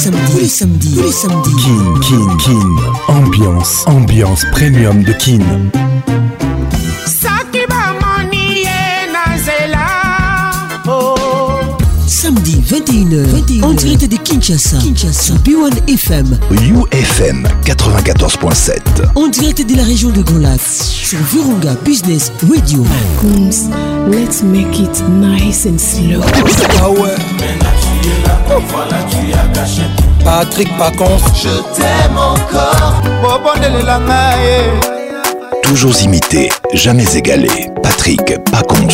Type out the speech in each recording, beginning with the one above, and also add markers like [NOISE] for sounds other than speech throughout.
Samedi, tous les samedis, Kin, Kin, Kin. Ambiance, ambiance premium de Kin. Oh. Samedi 21h, 21h, en direct de Kinshasa, Kinshasa, B1 FM, UFM 94.7, en direct de la région de Grand sur Virunga Business Radio. Let's make it nice and slow. voilà tu as caché Patrick Pacons Je t'aime encore Toujours imité, jamais égalé Patrick Pacons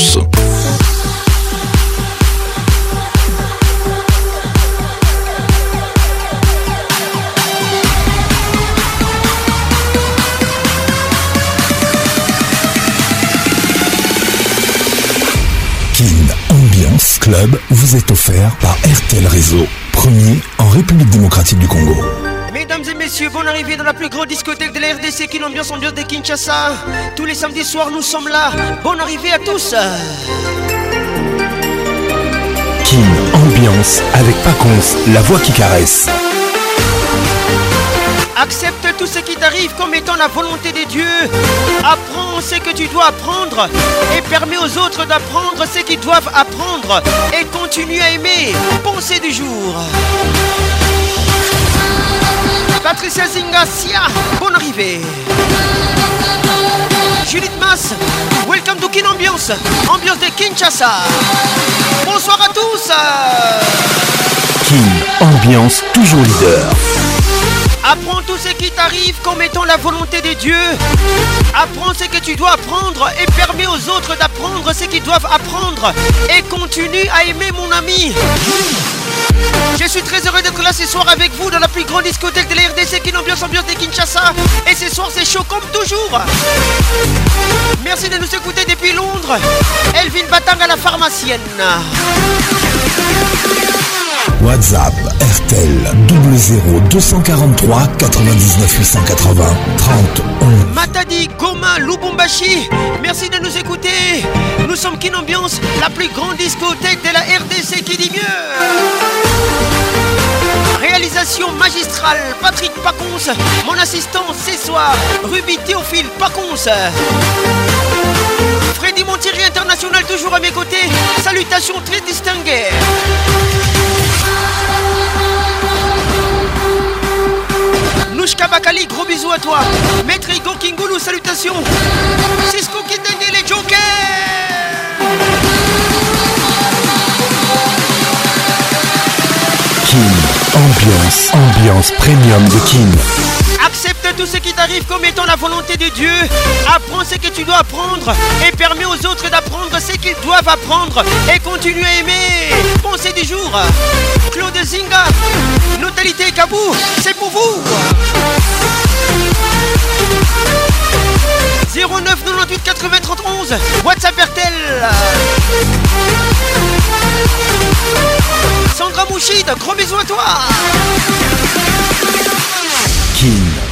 club vous est offert par RTL Réseau, premier en République démocratique du Congo. Mesdames et messieurs, bonne arrivée dans la plus grande discothèque de la RDC qui l'ambiance ambiance de Kinshasa. Tous les samedis soirs, nous sommes là. Bonne arrivée à tous. Kin Ambiance avec Paconce, la voix qui caresse. Accepte tout ce qui t'arrive comme étant la volonté des dieux. Apprends ce que tu dois apprendre et permets aux autres d'apprendre ce qu'ils doivent apprendre et continue à aimer. Pensée du jour. Patricia Zingasia, bonne arrivée. Judith Mass. welcome to Kin Ambiance, ambiance de Kinshasa. Bonsoir à tous. Kin Ambiance, toujours leader. Apprends tout ce qui t'arrive comme étant la volonté des dieux. Apprends ce que tu dois apprendre et permets aux autres d'apprendre ce qu'ils doivent apprendre. Et continue à aimer mon ami. Je suis très heureux d'être là ce soir avec vous dans la plus grande discothèque de la RDC, qui ambiance ambiance de Kinshasa. Et ce soir, c'est chaud comme toujours. Merci de nous écouter depuis Londres. Elvin Batang à la pharmacienne. WhatsApp RTL 00 243 99 880 30 11. Matadi Goma Lubumbashi, merci de nous écouter. Nous sommes Kinambiance, la plus grande discothèque de la RDC qui dit mieux. Réalisation magistrale, Patrick Paconce mon assistant ce soir, Ruby Théophile Paconce Freddy Montieri international toujours à mes côtés. Salutations très distinguées. Nushka Bakali, gros bisous à toi. Maître Igo Kingoulou, salutations. Cisco Kitenge, les Jokers. KING, ambiance, ambiance premium de KING tout ce qui t'arrive comme étant la volonté de Dieu. Apprends ce que tu dois apprendre et permets aux autres d'apprendre ce qu'ils doivent apprendre et continue à aimer. Pensez du jour, Claude Zinga, Notalité Kabou, c'est pour vous. 09 98 80 31 WhatsApp Bertel Sandra Mouchid, gros bisous à toi Kim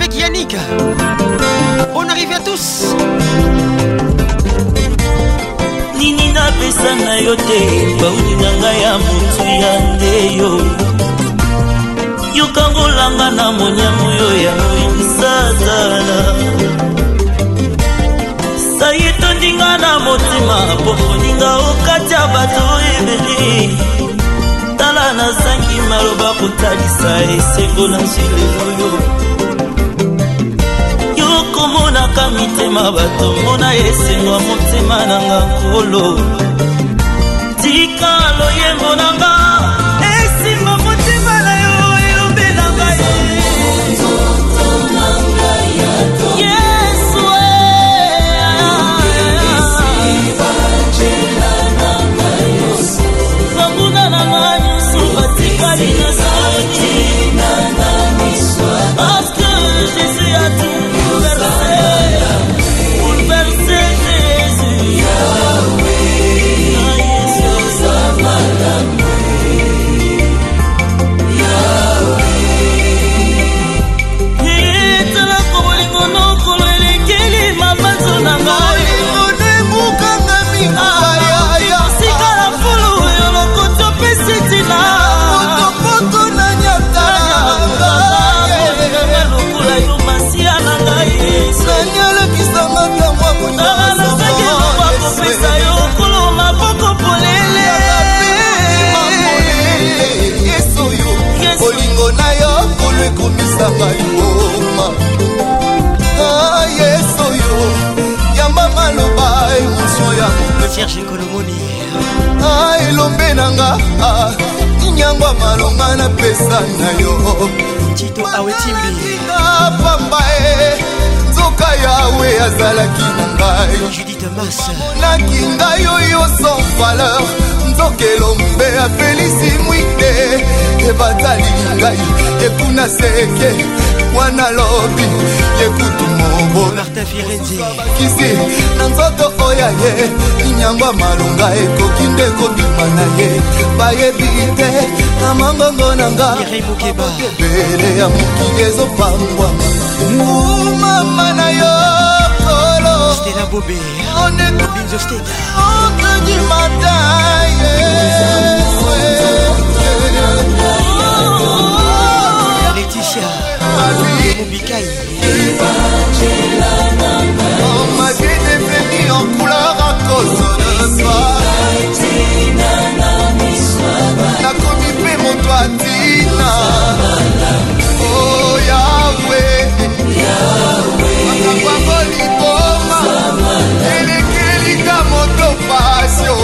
avec Yannick. Bonne arrivée à tous. nini napesa na yo te bauni na ngai ya motu ya nde yo yokangolanga na monyamu yo ya moyimisatala sai etondinga na motema mpo moninga okati ya bato ebele tala nazangi maloba kotalisa esengo na zile oyo mitema bato mona esengwa motema na nga nkolo tika ndeke wana lobi yekutu moboakisi na nzoto oyo ye inyangwa malonga ekoki nde kobima na ye bayebi te na mangongo na nga ebele ya mokili ezopangwa mumama na yo kolo ondekanyimata ye patricia mobikai en couleur à cause de toi nakomi mpe moto atina o yawe makambo yango likoma elekelika moto pasio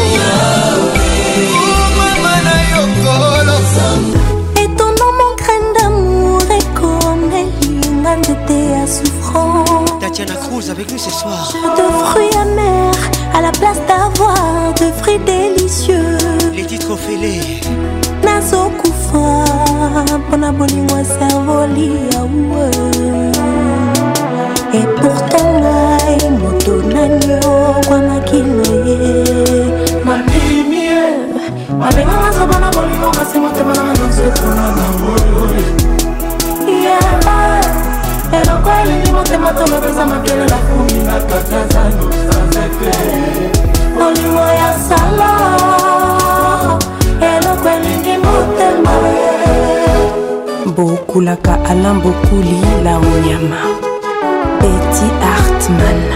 danseuse avec nous ce soir. de fruits amers à la place d'avoir de fruits délicieux. Les titres ofélés. nazokufa mpona bolingo aservoli Et pourtant ngai moto nani okwamaki na ye mabimie mabenga masobana bolingo kasi motema na nozekona na boyoi balingi motema tonga toza mabele na komingaka kazano sanzete bolingo ya sala eloko elingi motema bokulaka alan bokuli la onyama beti artman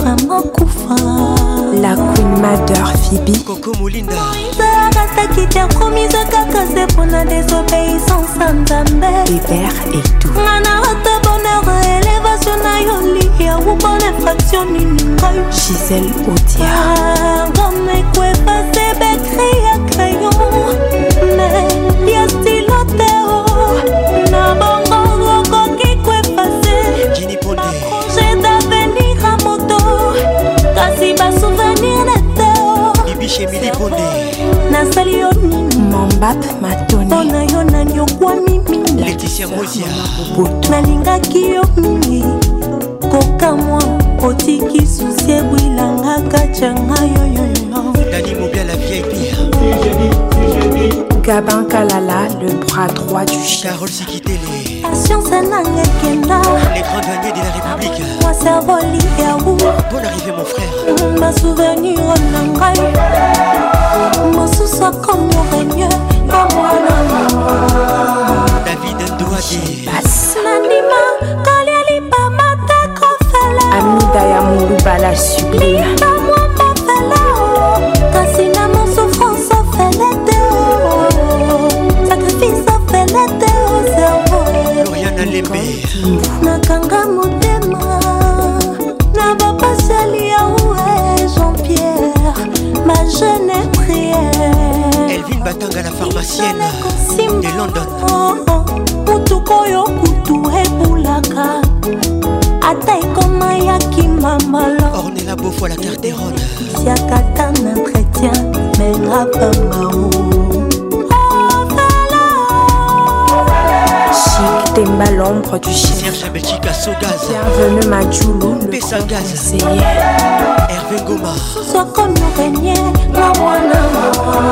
vraiment kufa la queen mader fibi koko molinda akasakite akomisa kaka se mpona désobéissance a nzambe beber etu ngana ata bonheur elevation na yo liya ubona fraction nini ngai gisel odia ngoma ekoefase emili ponde nasali yo nini mombap matone mpona yo naniokwa mimi leticia mosia nalingaki yo mingi kokamwa otiki susi ebwilanga katianga yoyoyo dani mobiala viepi Gabin Kalala, le bras droit du chien. Carole Siki confiance nanga ekenda les grands douaniers de la république maservoli yaou bon arrivé mon frère basouvenir na ngai mosusu akomorenie ya mwana david ndwadianandima kalia libama te kofela amida ya molubala sublime lembe nakanga motema na bapaseli yaue jean pierre ma jeune priere elvine batanga la pharmacienne de london oh, oh, mutuka oyo kutu ebulaka ata ekoma yaki mamalo ornela bofo la carte de rone siakata na entretien mengapangao Belgique, Temba l'ombre du chef. Serge Belgique à Sogaz. Bienvenue Madjoulou, le Pesagaz. Hervé Goma. Sokono Régnier, la moine.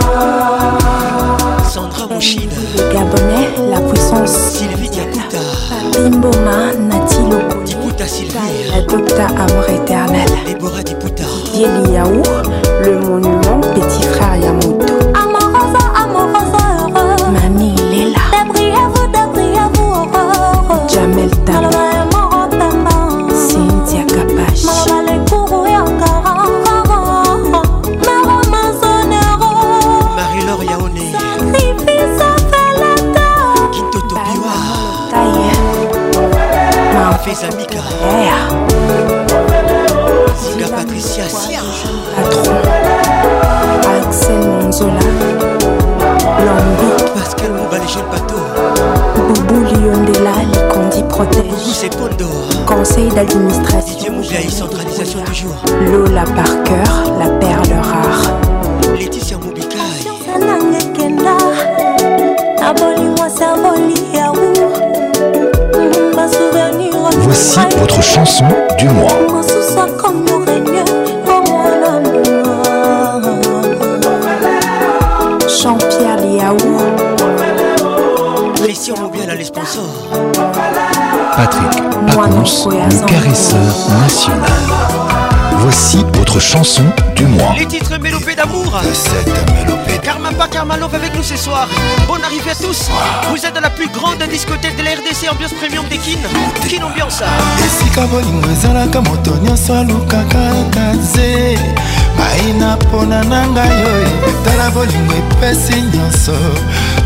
Patrick Pacons, le caresseur national. Voici votre chanson du mois. Les titres mélopés d'amour. cette avec nous ce soir. Bonne arrivée à tous. Vous êtes dans la plus grande discothèque de la RDC, ambiance premium des Kin. ambiance.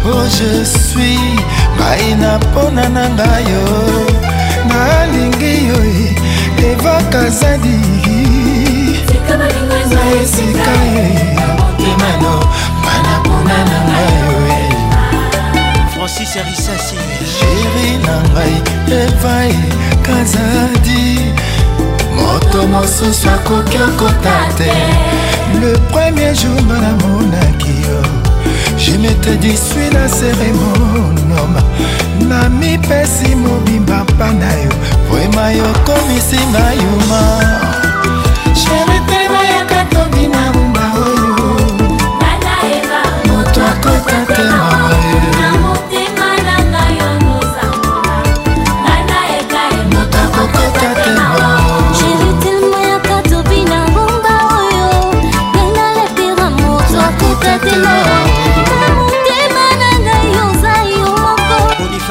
Oh, je suis ngai na mpona na ngai yo nalingi yo e, evakazadi na esika ye e, emano mana mpona na ngai yo e. francis arisasi sheri na ngai evae kazadi moto mosusu akoki okota te le premier jour nga namonaki yo je m'étais dit suis la cérémonie na mipesi mobimba mpa na yo vrema yokomisi ngai yuma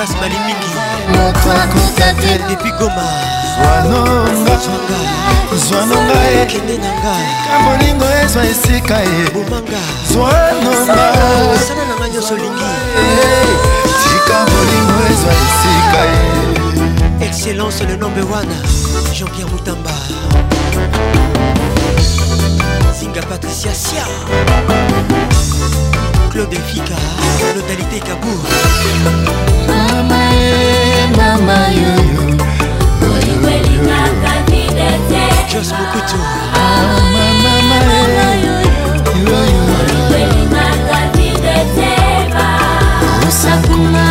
Eliphas Balimingi depuis Goma zwanonga ekende nanga kabolingo ezwa esika ye bomanga zwanongasala nanga nyonso olingi tika bolingo ezwa esika ye excellence le nombre wana jean-pierre mutamba zinga patricia sia Jean-Claude Fika Lotalité Kabour Mama mama yo Jos Mokutu Mama mama yo yo yo Osakuna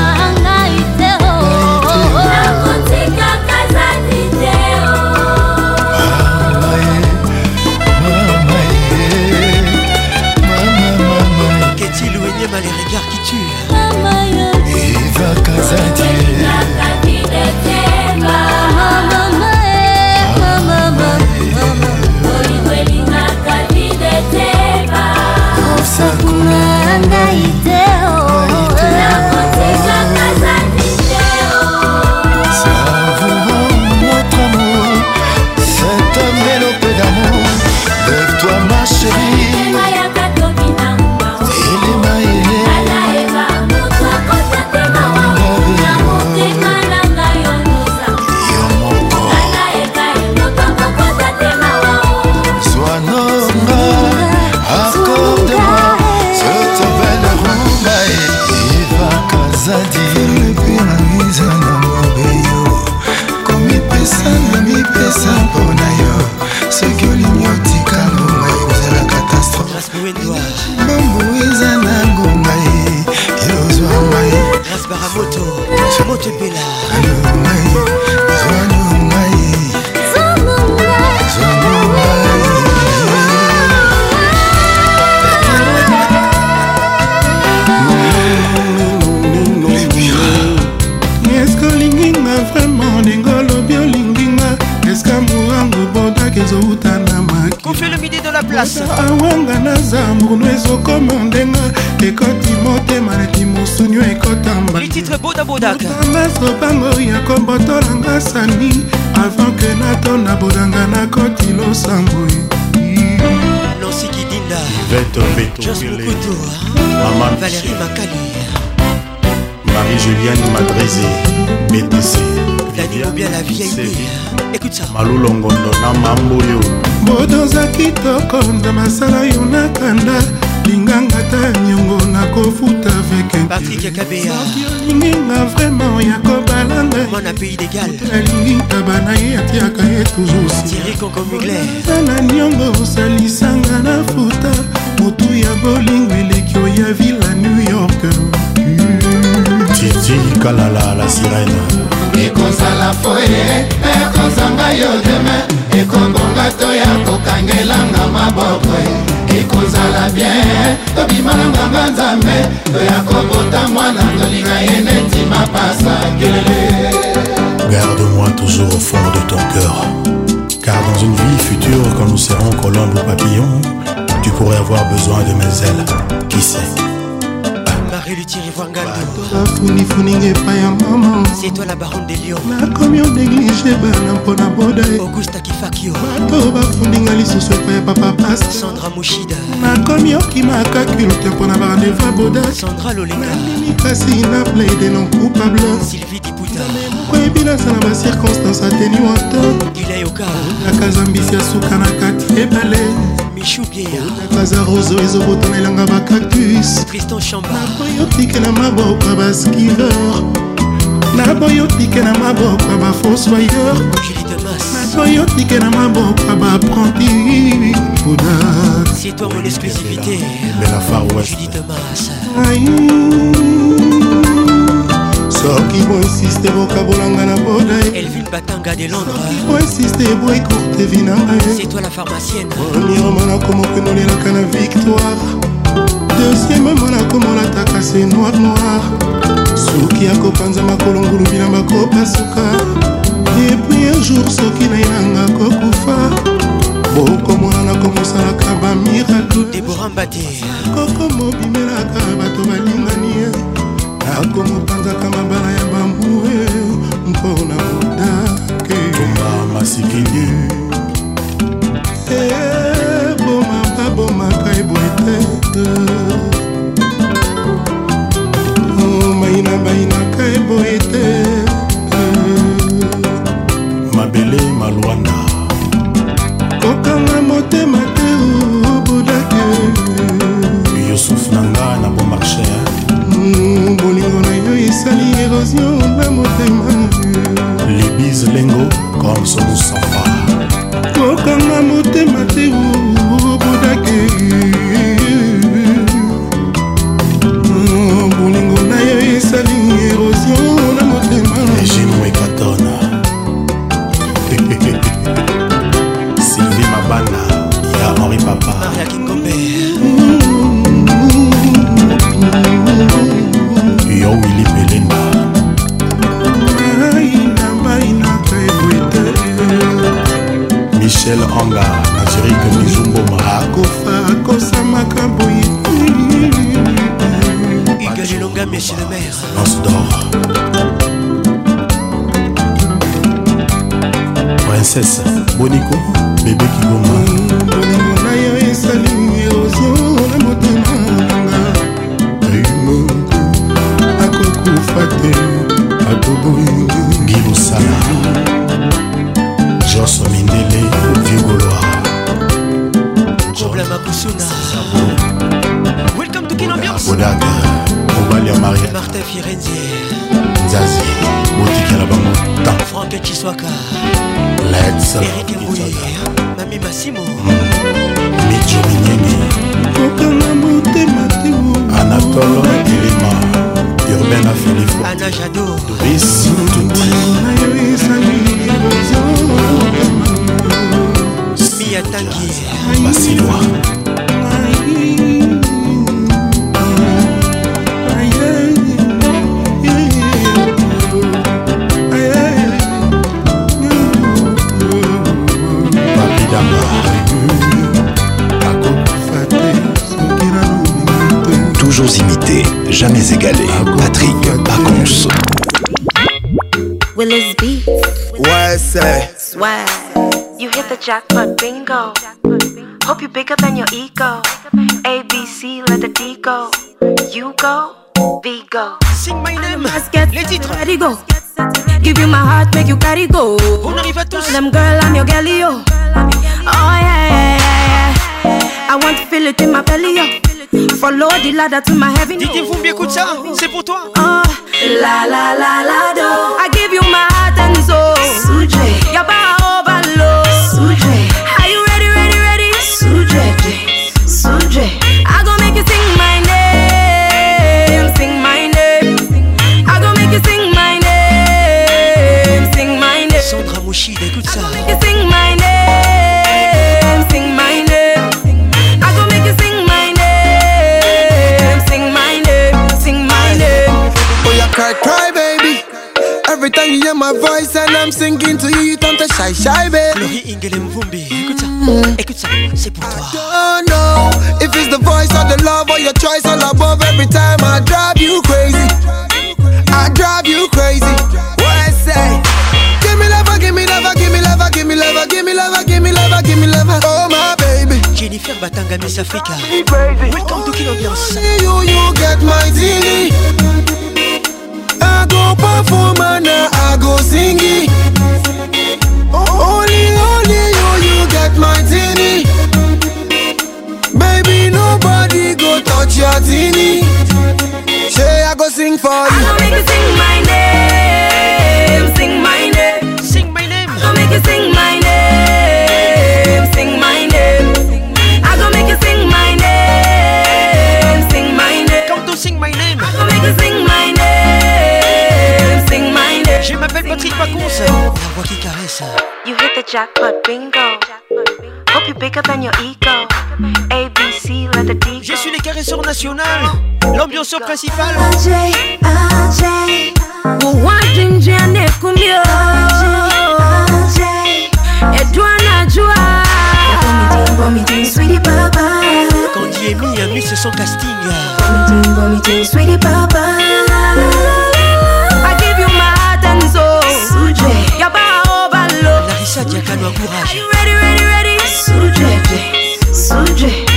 awanga naza mbunu ezokoma ndenga ekoti motema neti mosunio ekotambaambasobango ya kobotolanga sani avant ke natona bodanga nakoti losambwe nosikidinda valérie bakali Marie-Julienne Madrizé, BTC. Vladimir bien la vieille. Écoute ça. Malou Longondo na Mamboyo. moto oza kitoko na masala yo nakanda linganga ta nyongo nakofuta avekesoki olinginga vraimen ya kobalangaealingi taba na ye atiaka ye toujoursa na nyongo osalisanga na futa motu ya bolingo eleki oya vila new york titi kalala la sirene ekozala foye ekozanga yo demain ekobonga to ya kokangelanga maboko e. ekozala bien tobima na nganga nzambe toya kobota mwana tolinga ye neti mapasa kelele Garde-moi toujours au fond de ton cœur. Car dans une vie future, quand nous serons colombes ou papillons, tu pourrais avoir besoin de mes ailes. Qui sait relutiri vwangandoakunifuninga epai ya mama setoi la baron de lion nakomi odeglige bana mpona boda augusta kifakio bato bafundinga lisusu epai ya papa pasta sandra mushida nakomi okimaka culte mpona barandeva boda sandra lolenganini kasi na plaide non coupable sylvie diputa koyebi nasala bacirconstance ateni wato ilayoka nakazambisi ya suka na kati ebale michou bieraza roso ezobotanelanga bacactus tristan chambaoyo tikela maboko ya baskilor naboyi otike na maboko ya bafosoyeur naboyi otike na maboko ya baprenti mpona c'est toi mon exclusivité de la far west Julie Thomas soki boinsiste bokabolanga na bodaeboinsiste boekurte vi na ngaipremièrement nakomokenolelaka na victoire deuxièmement nakomolataka se noir noir soki akopanza makolo ngulu bilamba kopasuka epui un jour soki nayanga kokufa bokomona nakomosalaka bamirakle kokomobimelaka bato balingani akomopanzaka mabala ya bambue mpona modake eh, boma masikini eboma babomaka eboye te oh, maina bainaka eboye te mabele malwanda kokanga motema te obudake yusuf nanga na bomarcher esali érosion na motema libise lengo comme somusafa kokanga motema te ezosamaka boye igalilonga michel mer princesse boniko bebe kigoma bolingo na yo esali erosio na motema nanga imoko akokufa te akoboyingi gilosala kusuna welcome to kin ambiance bodaga mobali ya maria martin firenze nzazi botikela bango tan frank chiswaka lets erik mbuye mami masimo micho mm. minyeni kokanga motema te anatolo elima urbain afilifo ana jado doris tuti Marie Atangi Basinois Toujours imité, jamais égalé. Patrick Pacons. Willis Beats. Ouais, c'est. Swag. You hit the jackpot bingo. Hope you're bigger than your ego. A, B, C, let the D go. You go, V go. Sing my name, get les titres. Ready go. Give you my heart, make you carry go. On Them girl, I'm your gal, yo. Oh yeah, yeah, yeah, yeah. I want to feel it in my belly, yo. Follow the ladder to my heaven. Didier Fumbi, écoute ça, c'est pour toi. Oh, la la la la do. I give you my heart and soul. Sujay. Your body. you hear my voice and I'm singing to you, tante babe mm. I don't know if it's the voice or the love or your choice all above Every time I drive you crazy, I drive you crazy What I say? Give me lover, give me lover, give me lover, give me lover, give me lover, give me lover, give me lover Oh my baby Jennifer Batanga Miss Africa Welcome to You, you get my go perform and I go sing it. Only, only you, you get my tini. Baby, nobody go touch your tini. Say I go sing for you. I go make you sing. Patrick Paconce. La voix qui caresse. You hit the jackpot bingo. Hope you pick up than your ego. A, B, C, let the D Je suis les caresseurs nationales. l'ambiance principale. Uwanje nje anekumio Edwana papa Quand il est mis un lui c'est son casting Vomiting, sweetie papa Canwa courage. Are you ready, ready, ready? Soudre, soudre.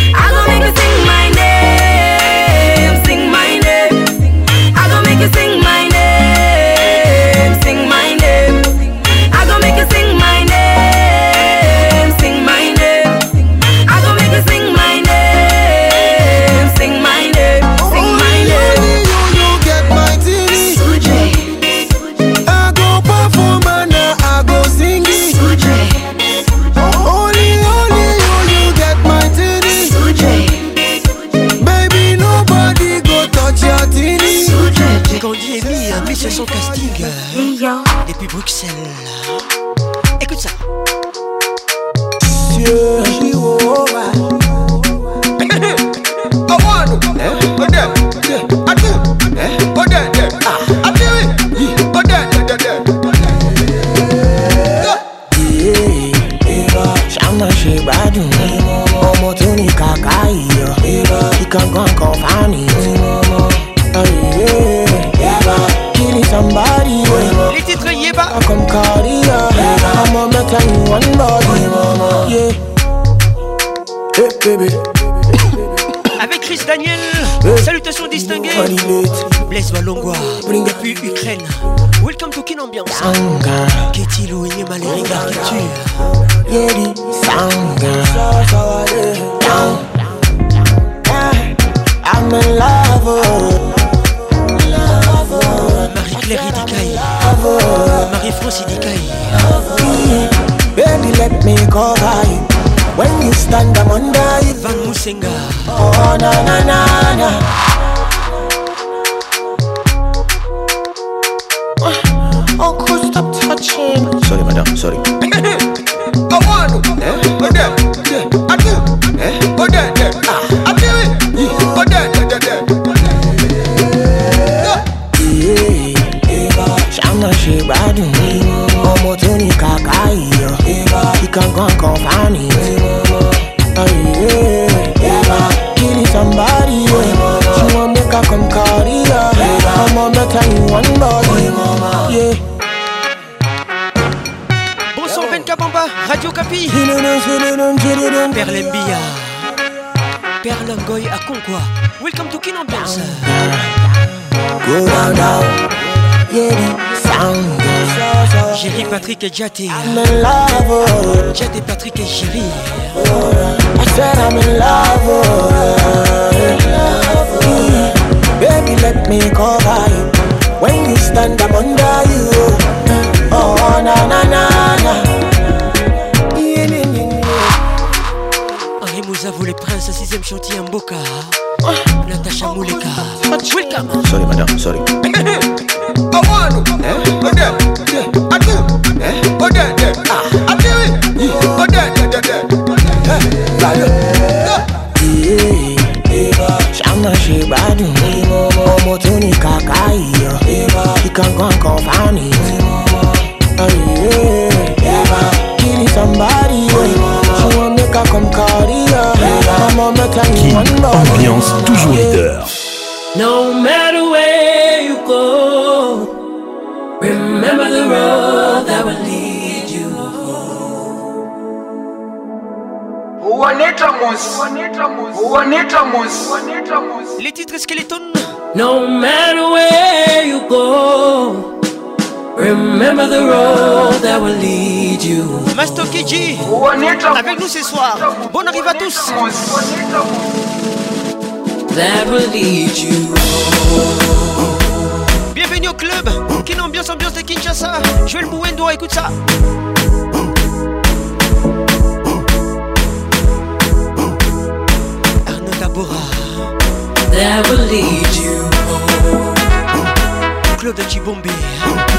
Jati. I'm in love, oh. Jati Patrick et Chéri. Oh. I said I'm in love, oh. In love, oh. Baby, let me cover you. When you stand up under you. Oh, oh na na na na. Nous avons les princes, sixième chantier en Boca. Ah. Natacha ah, Mouleka. Welcome. Sorry, madame, sorry. Awano. Eh? Madame. Adou. can go and confound it. Oh, yeah. yeah. Killing somebody. Yeah. She want make her come carry her. Mama make her me one more. Ambiance toujours leader. No matter where you go, remember the road that will lead you home. Juanitamos, Juanitamos, Juanitamos, Juanitamos. Les titres Skeleton. No matter where. Remember the road that will lead you. Master KG, avec nous ce soir. Bonne arrivée à tous. That will lead you. Bienvenue au club. Quelle ambiance, ambiance de Kinshasa. Je le doigt, écoute ça. Arnaud Tabora. That will lead you. club de Chibombé.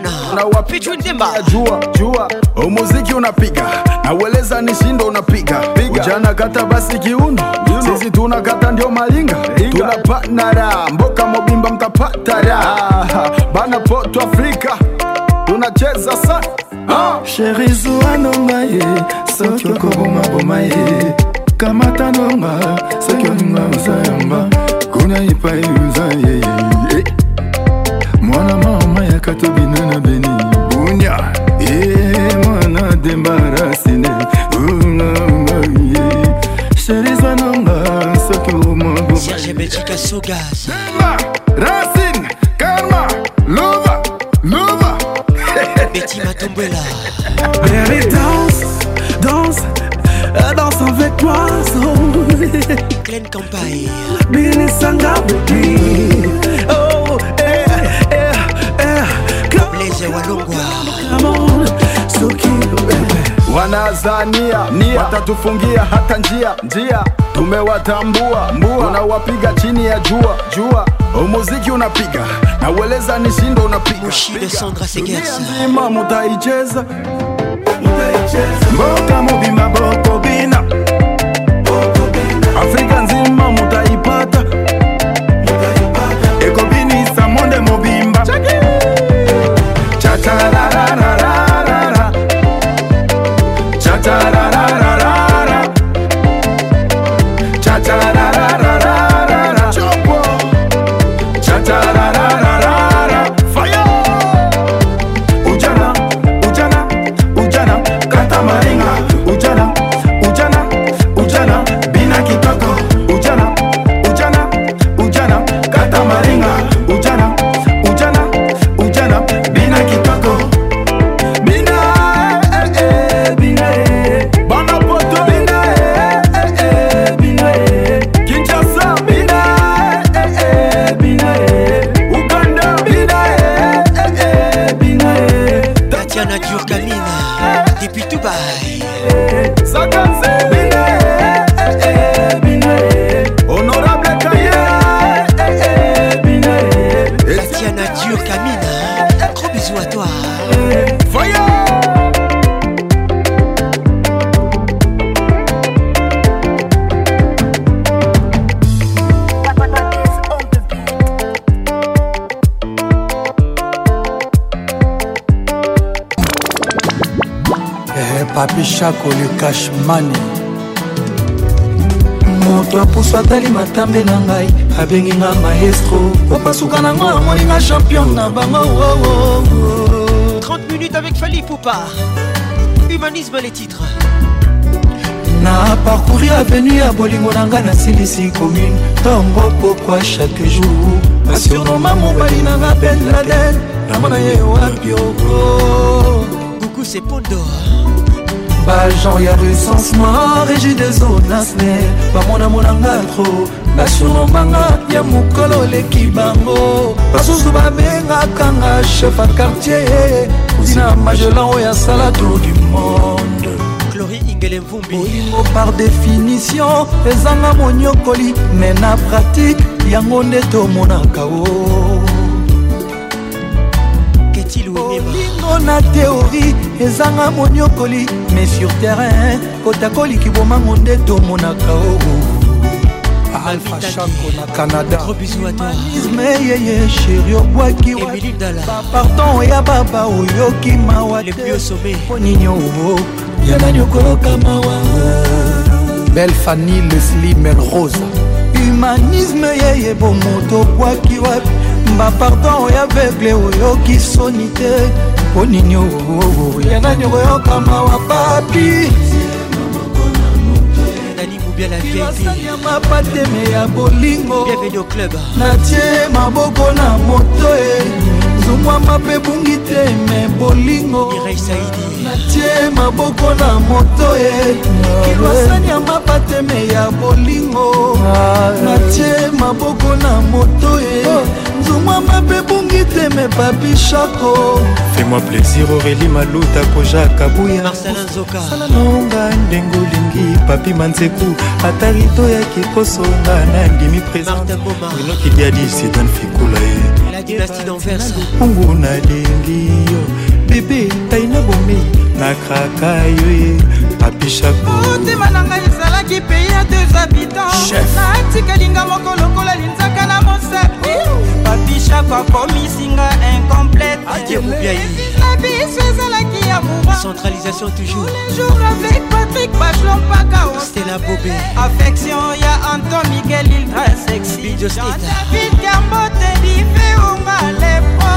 mchana na uwapichwi ndimba jua jua umuziki unapiga na ueleza ni shindo unapiga ujana kata basi kiuno sisi tuna kata ndio malinga tuna partnera mboka mobimba mkapatara bana poto afrika tunacheza sana ah. sherizuanonga ye soki okobomaboma ye kamatanonga soki olinga oza yamba Vegas. Tanzania watatufungia hata njia njia, tumewatambua unawapiga chini ya jua jua. Umuziki unapiga na ueleza ni shindo unapiga, nzima mutaicheza mboka mubi maboko papi shako le cashmani moto apusu atali matambe na ngai abengi nga maestro opasuka nango amoni nga champion na bango oh, oh, oh. 30 minutes avec fali poupa humanisme les titres na parcouri avenu ya bolingo na ngai nasilisi commune ntongo pokwa chaque jour asionoma mobali na nga ben laden namona ye wapi oko oh. guku sepondor bajan ya rusens mar egide zonasne bamonamonanga tro nationomanga ya mokolo oleki bango basusu babengaka nga chef a quartier tina magelan oyo asala tour du monde clori ingele mvumbi olingo par définition ezanga monyokoli me na pratike yango nde tomonaka o yango na teori ezanga moniokoli mais sur terrain kotakoliki bomango nde tomonaka oo alpha chanko na canadaisme yeye sheri obwaki bapardon oya baba oyoki mawa ponino yanani okoloka mawa belle fanny lesli melrose humanisme yeye bomoto obwaki wapi bapardon oya vegle oyoki soni te onini oo yanga nyoko yokama wa papi ya mapateme ya bolingo natie maboko na moto e eh. zumwama mpe bungi te me bolingo natie maboko na moto e eh. kilwasani ah, ya mapateme ya bolingo ah, natie maboko na moto e mwa mabe bungi teme papi shako fais-moi plaisir aurélie maluta kojaka buyasala nonga ndenge olingi papi manzeku ata rito yaki kosonga na ndimi présentinokidiadisedan fekula ye eh. nalingi yo bebe tai na bomi nakraka yo ye eh. papi shakotema na ngai ezalaki pei ya deux habitants natikalinga moko lokola linzaka na mosepo babishako akomisinga incompleteabiso ezalaki ya mouracentralisation toujourjour avec patrik baclompaka stela bobe affection ya anton miguel iltra sexydavid kambote difeonga lepro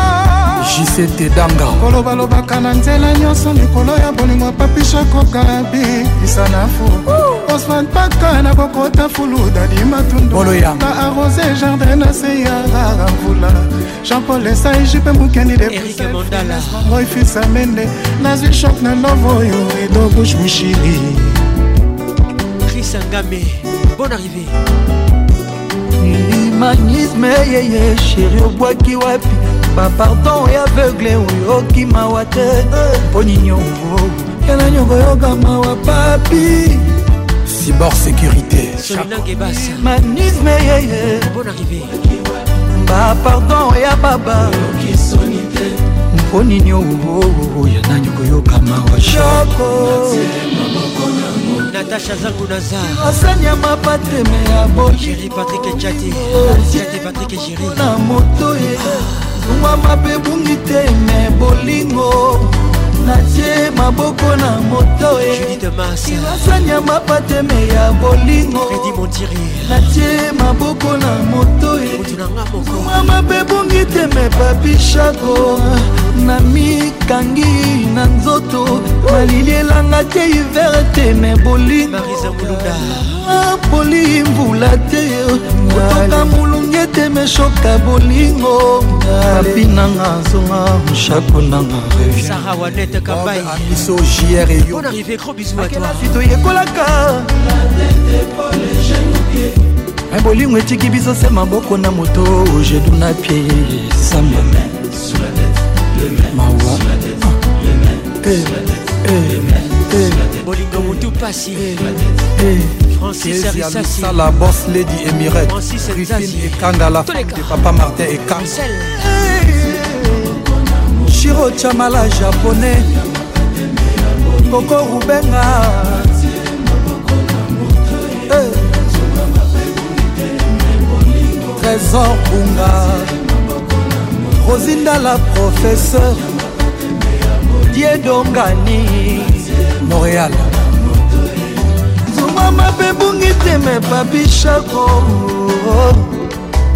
jct danga kolobalobaka na nzela nyonso likolo ya bolingo papishako kabi isa na fu osman paka nakokota fuluda limatunduluka arose jardin na se ya rara mvula jean-paul esai jupe mokeni deoi fils amende nazwi shok na love oyo edo bush mushiri chris bon arrivé humanisme yeye sheri obwaki wapi bapardon ya aveugle oyo okima oh, wa te eh, mpo nini yongo oh. yana nyongo yoka mawa papi cyber sécurité manisme bapardon ya baba mpo nini oya nani koyoka mawa natasha zangu nazaasani ya mapateme ya bojeri patrik chati chati patrik jeri na moto ye zungwa mabe bungi te me bolingo natie maboko na moto kirasanya mapateme ya bolingo natie maboko na moto mama mpe bongi teme babishako na mikangi na nzoto malili elanga te hiver teme bolingo poli mbula te kotoka mulu ete meshoka bolingo papi nanga azonga mshako nanga revienamiso jr eyofito yekolaka me bolingo etiki biso se maboko na moto jedu na pie samba mawa bolingo motu pasi eh, Francis Arissassi la boss lady Emirette Griffin et Kangala de papa Martin et Kang Shiro Chamala japonais Coco Rubenga eh. trésor bunga rosinda la professeur diedongani montréal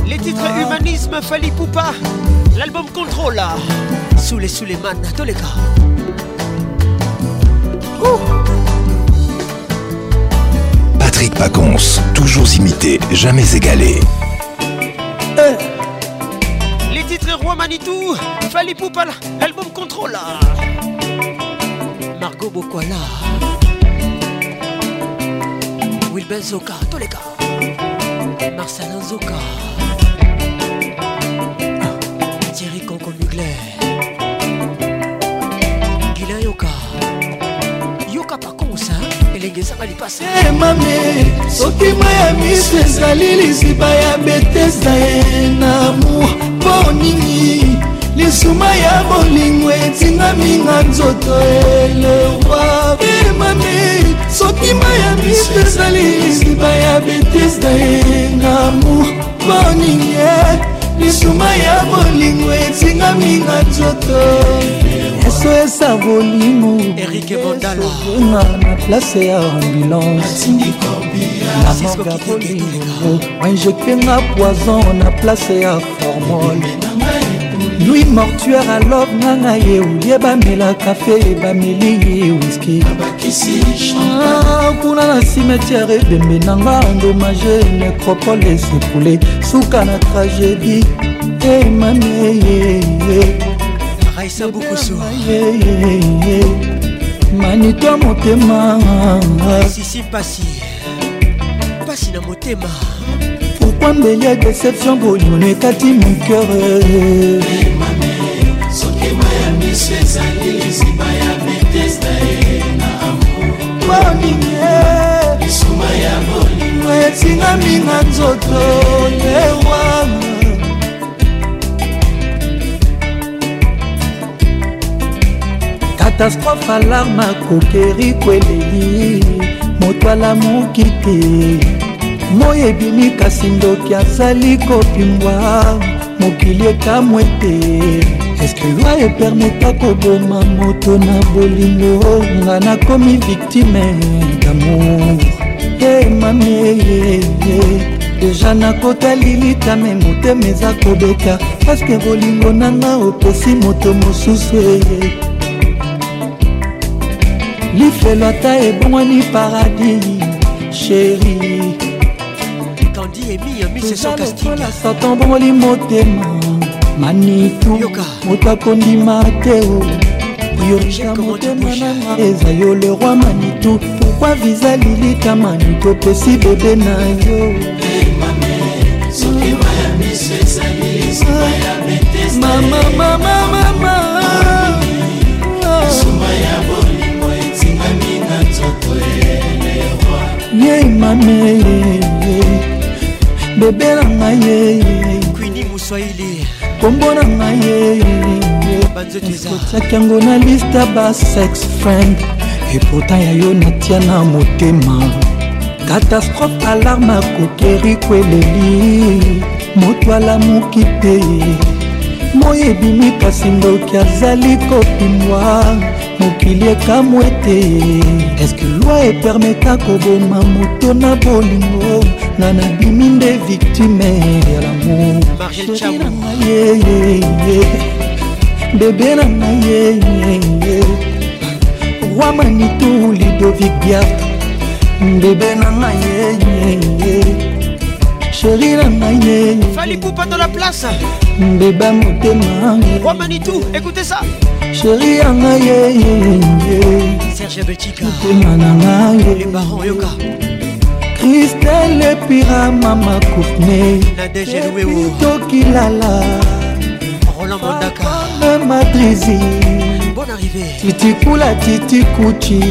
les titres ah. humanisme fali poupa l'album contrôle sous les sous les man Patrick Pacons, toujours imité, jamais égalé. Eh. Les titres Roi Manitou, Fali Poupa, album Contrôle. Margot Bokwala. wilbel zoka toleka marcelin zoka ah, thierry conco mugler guilin yoka yoka pakonsa elenge ezanga lipasa eh, mame soki ma ya miso ezali liziba ya betesda ye na mour mpo nini lisuma ya bolingo etingami na nzoto elewa emami eh, soki maya biso ezali liziba ya betise na ye ngamu boninge lisuma ya bolingo etingami na nzoto eso esa bolingo esokonga na place ya ambulance namanga bolingo injektenga poison na place ya formole lui mortuaire alor nganga ye olie bamela kafe bameli ye wiski ah, kuna na cimetiare ebembe nanga endomage necropole esekule suka na tragédie emamiyeye eh, eh, eh, raisa bokoso manito motema sisi pasi pasi na motema wambeli ya deception boliona ekati miker etingami na nzoto ewana katastrophe alarme akokeri kweleli moto alamuki te moi ebimi kasi ndoki azali kopimbwa mokili ekamwe te eske loi epermeta koboma moto na bolingo nga nakomi viktime damour ye mamie deja nakotali litame motema eza kobeta paske bolingo nanga opesi moto mosusu eye lifelo ata ebongwani paradis sheri Mélodie Emi Miss Sarcastique Satan bongoli motema manitu moto akondima te yoka motema nanga eza yo le roi manitu pourkui viza lilika manitu opesi bebe na yo mama mama mama ye mame bebe na ngai yekuini moswaili kombo na ngai yekotiaki yango na liste basex friend epota ya yo natia na motema katastrophe alarme akokeri kweleli moto alamuki te moi ebimi kasi ndoki azali kopimwa mokili ekamwe te eske lwi epermeta koboma moto na bolingo nga nabimi nde victime ya lamour nanga yeyeye bebe nanga yeyeye roi manitou lidovic biart bebe nanga yeyeye sheri nanga yeyefalikupatolaplace beba motema roi manitou écoutez ça sheri yanga yeyeye serge betika motema nanga ye baron yoka kristel epira mama kourtne oh. tokilala roland mondaka madrizi bonne arrivée. Titi Kula, Titi Kuchi.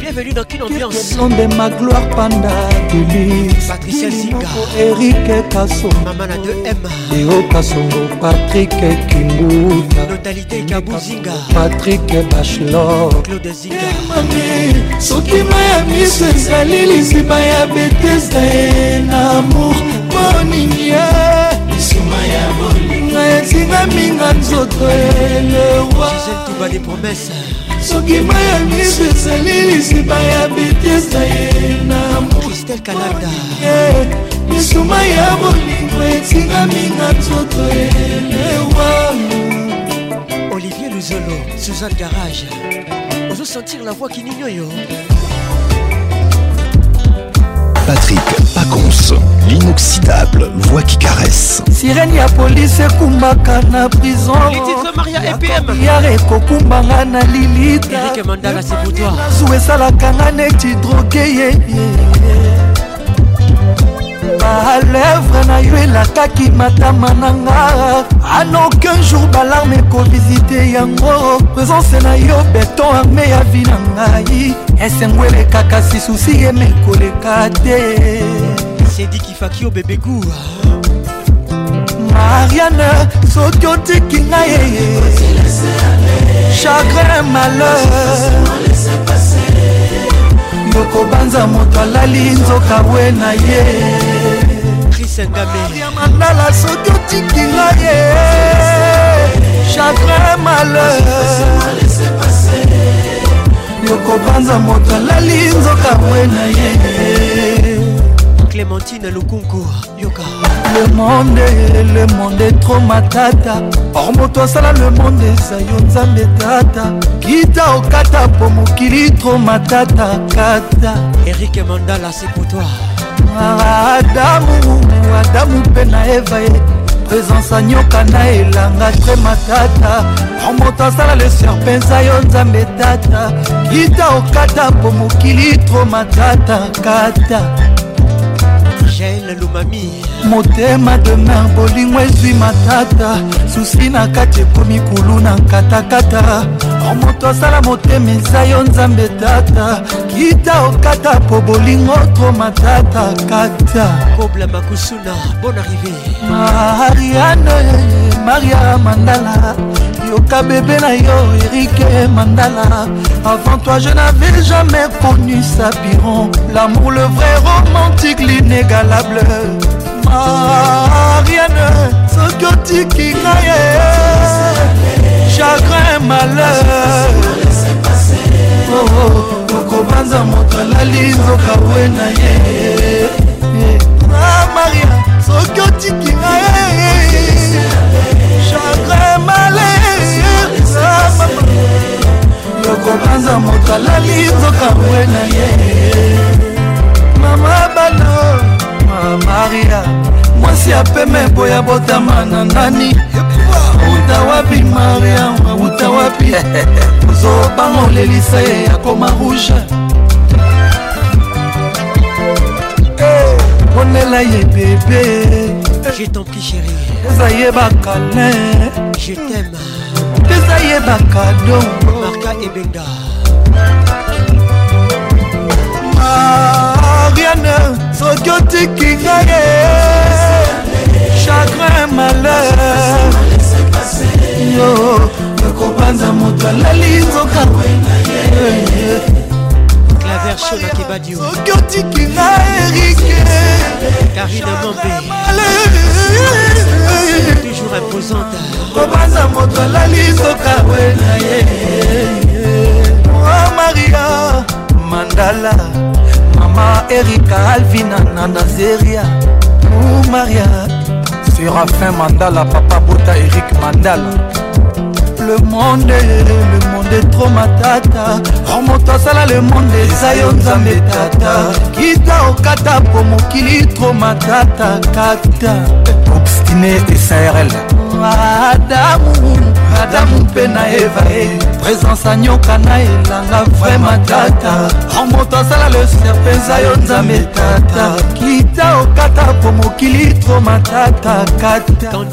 Bienvenue dans Kin Ambiance. de ma gloire panda Deluxe. Patricia Zinga. Eric Kassongo. Mamana 2M. Léo Kassongo, Patrick Kimbuta. Notalité Kabou Zinga. Patrick Bachelor. Claude Zinga. Eh, soki maya miso ezali lisima ya betesda ye na amour moningia ngai ezingaminga nzoto elewaetuba de promese soki ma ya miso ezali lisiba ya betesa ye na mocristel kanada misuma ya bolingo etingaminga nzoto elewa olivier luzolo suzanne garage ozosentir la voix kinini oyo patrick pacon Source, l'inoxydable voix qui caresse. Sirène ya police ekumbaka na prison. Les titres Maria EPM. Yare kokumbanga na Lilita. Eric Mandala c'est pour toi. Zou esalaka nga neti drogué ye. balèvre na yo elakaki matama na nga anaucun jour balarme ekovisite yango présence na yo beton arme ya vi na ngai esengo elekaka si susi yeme koleka te sedi kifaki o bebe kura mariane soki otiki ngai eh, eh. chagrin malheur yokobanza moto alali nzoka bwe na ye mandala soki otiki ngai eh, chagrin malheur yokobanza moto alali nzoka bwe na ye Clémentine Lukunkur Yoka Le monde, le monde est trop matata Or moto asala le monde ezayo nzambe tata kita okata po mokili trop matata kata Eric Mandala c'est pour toi Adamu, Adamu mpe na Eva ye présence anyoka na elanga tre matata or moto asala le serpenza yo nzambe tata kita okata po mokili trop matata kata lomami motema demer bolingo ezwi matata susi na kati ekomi kulu na nkatakata or moto asala motema eza yo nzambe tata kita okata po bolingo tro matata kata kobla makusuna bon arrivé mariane maria mandala yoka bebe na yo erike mandala avant toi je n'avais jamais connu sapiron l'amour le vrai romantique l'inégalable mariane soki otiki nga ye chagrin malheur oh, oh, oh. okobanza moto alali nzoka bwe na ye ah, maria soki otiki nga ye chagrin malheur mama yokobanza moto alali nzoka bwe na ye mama bano maria mwasi apeme boya botama na nani uta wapi maria uta wapi ozobangolelisa [LAUGHS] ye yakoma rouge ponela eh, ye bebe eza ye bakale je t'aime apesa ye bakado marka ebenga mariane soki otiki ngaye chagrin malheur yo ekobanza moto alali nzoka version nakebadio soki otiki na erike karina mambe toujours imposante kobanza moto alali soka bwe na ye mwa maria mandala mama erika alvina na nazeria ou maria serafin mandala papa bota erik mandala le monde le monde monde tro matata romoto oh, asala le monde eza yo nzambe tata kita okata po mokili tro matata kata obstine esarl adamu adamu mpe na eva e présence anyoka na elanga vraima tata moto asala leser mpenza yo nzambe tata kita okata po mokili tro matata katama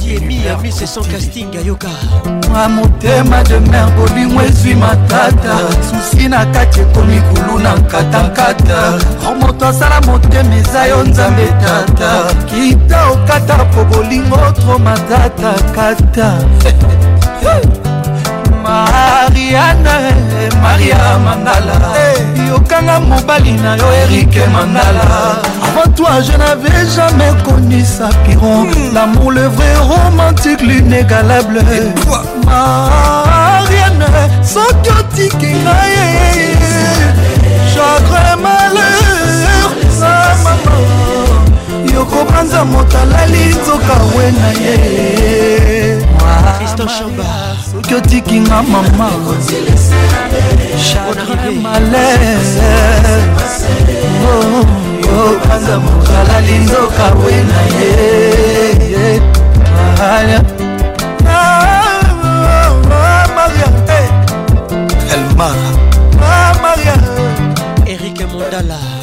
motema de mer bolingo ezwi matata susi na kati ekomi kulu na nkatankata moto asala motema eza yo nzambe tata kita okata po bolingo tro matata pata [LAUGHS] mariane maria mandala yokanga mobali na yo erike mandala avant toi je n'avais jamais connu sa piron mm. l'amour le vrai romantique l'inégalable mariane soki otiki ngai chagrin malheur na mama kobanza moto alali nzoka we na ye soki otikinga mama chagrin malaire obanza oh, moto alali nzoka we na ye ah, ah, ah, eh. Elmar Maria Eric Mondala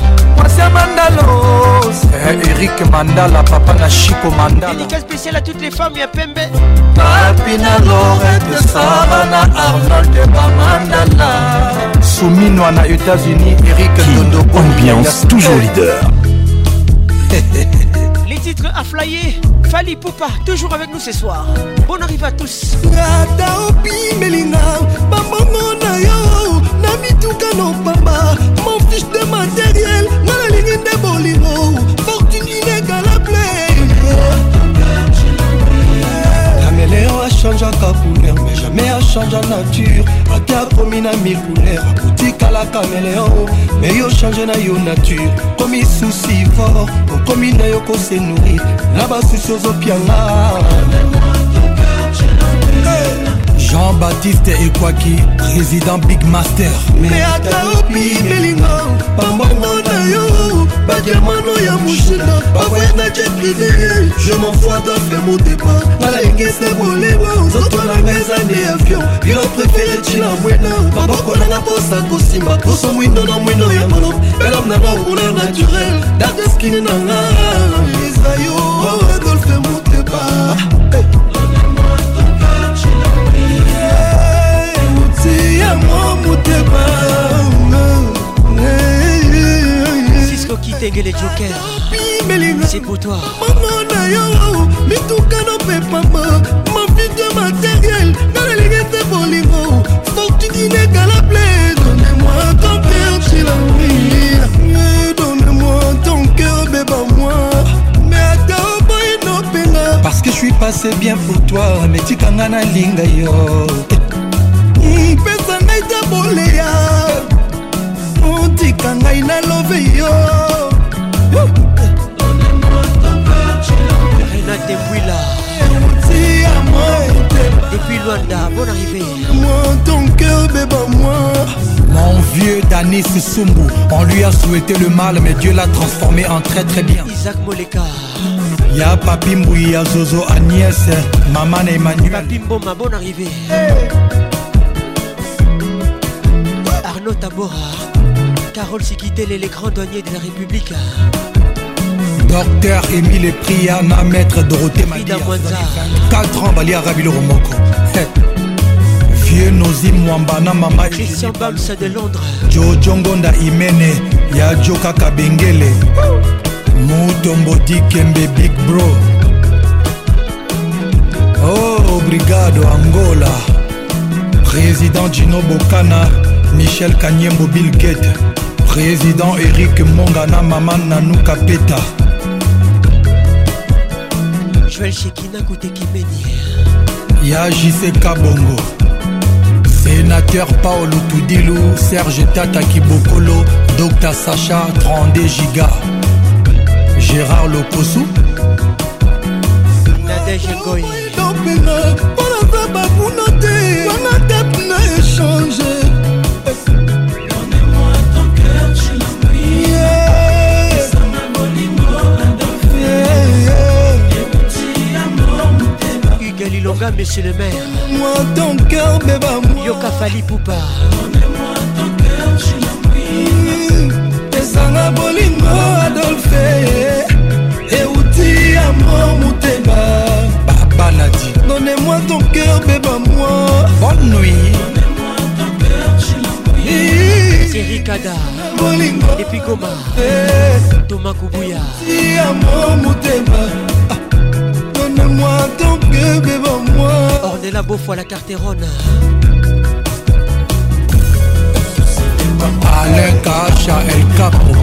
na mandalos eh, erik mandala papa na chiko mandalaédica spéciale à toutes les femmes ya pembe papi na lorete sara na arnold bamandala souminwa na états-unis erik dondo ambiance toujours leader [LAUGHS] les titres à flyer Fali Poupa, toujours avec nous ce soir. Bon arrive à tous. Rata obimelinga, babongo na yo na mituka nopamba mon fiche de matériel nga nalingi nde bolingo fortune inegalable caméléon achangeaka couleur mais jamais achange en nature ate akomi na mille couleur akotikala caméléon mais yo change na yo nature komi susi fort okomi na yo kose nourrir na basusi ozopianga jean-baptiste ekwaki président big master me ata opi belingo bambongo na yo badiamano ya mushina bavoyangaki privé je m'enfoi dafe mon débat nalengese bolema nzoto nanga eza nde avion bilo préféré ntina mwena maboko nanga mposa kosimba poso mwindo na mwindo ya malo elam nanga okuna naturel dateskine nanga toi bongo na yo mitukano mpe pamba mafite materiel nga nalingi te bolingo fortune egala ple donne-moi ton cœur sur la nuit donne-moi ton cœur beba-moi parce que je suis passé bien pour toi mais tikanga nalinga yo pesa ngai ta boleya otika ngai nalove yo là, Depuis Luanda, bonne arrivée. Moi, ton cœur, bébé, moi. Mon vieux Danis Sumbu, on lui a souhaité le mal, mais Dieu l'a transformé en très très bien. Isaac Moleka. Y'a Papi a Zozo, Agnès, Maman Emmanuel. Papi ma bonne arrivée. Arnaud Tabora, Carole et les grands douaniers de la République. docteur émile priana maître doroté madia 4 ans balia rabiloro moko [LAUGHS] vieux nozi mwamba na mama christian bamsa de londres jojongonda imene ya jokaka bengele mutombodi kembe big bro oh brigado angola président gino bokana michel kanyembo bill gate président eric mongana mama nanuka peta joel shekina kotekimeni ya jiseka bongo sénateur paolo tudilu serge tata kibokolo dr sacha 32 giga gérard lokosu nadege goye mpona va bakuna te wana tep na échange Miguel Ilonga, monsieur le maire. Moi ton cœur, bébé, moi. Yoka Fali Poupa. Donne-moi ton cœur, je t'en prie. Ezanga Bolingo Adolphe. Euti Amor Moutema. Baba Nadi. Donne-moi ton cœur, bébé, moi. Bonne nuit. Donne-moi ton cœur, je t'en prie. Thierry Kada. Bolingo. Et puis comment? Eh. Thomas Koubouya. Euti Amor Moutema. moi, tant que devant moi. Ornella fois la carterone. Alain Kacha, El Capo.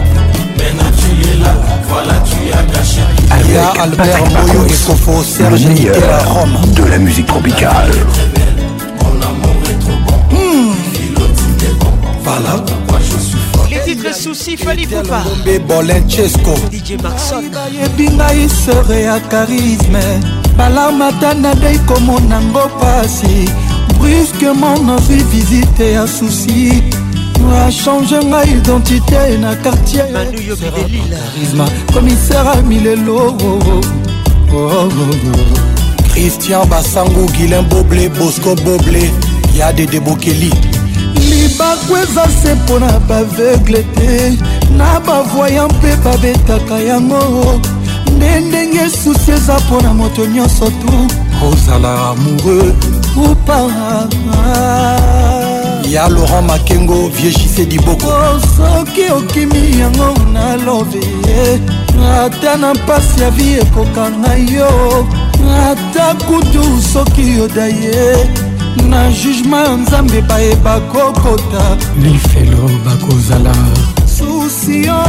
Maintenant tu es là, voilà tu as gâché. Aya, Albert, Moyo et son faux Serge et à Rome. De la musique tropicale. Mon amour est trop bon. Mmh. Voilà pourquoi je suis fort. Les titres soucis, Fali Poupa. DJ Maxon. Bingaï serait à charisme. balarme ata nadei komonango pasi brusquement nazwi visite ya susi achange ngai identité na quartiercharisme commissaire amilelo oh, oh, oh, christian basango guilin boble bosco boble ya dede bokeli libaku eza se mpo na baveugle te na bavoya mpe babetaka yango nde ndenge susi eza mpo na moto nyonso tu ozala amoureux ou pas ya laurent makengo viegise diboko oh, soki okimi yango nalobe ata na mpasi ya vi ekokanga yo ata kutu soki yoda ye na jugema ya nzambe bayeba kokota lifelo bakozala susio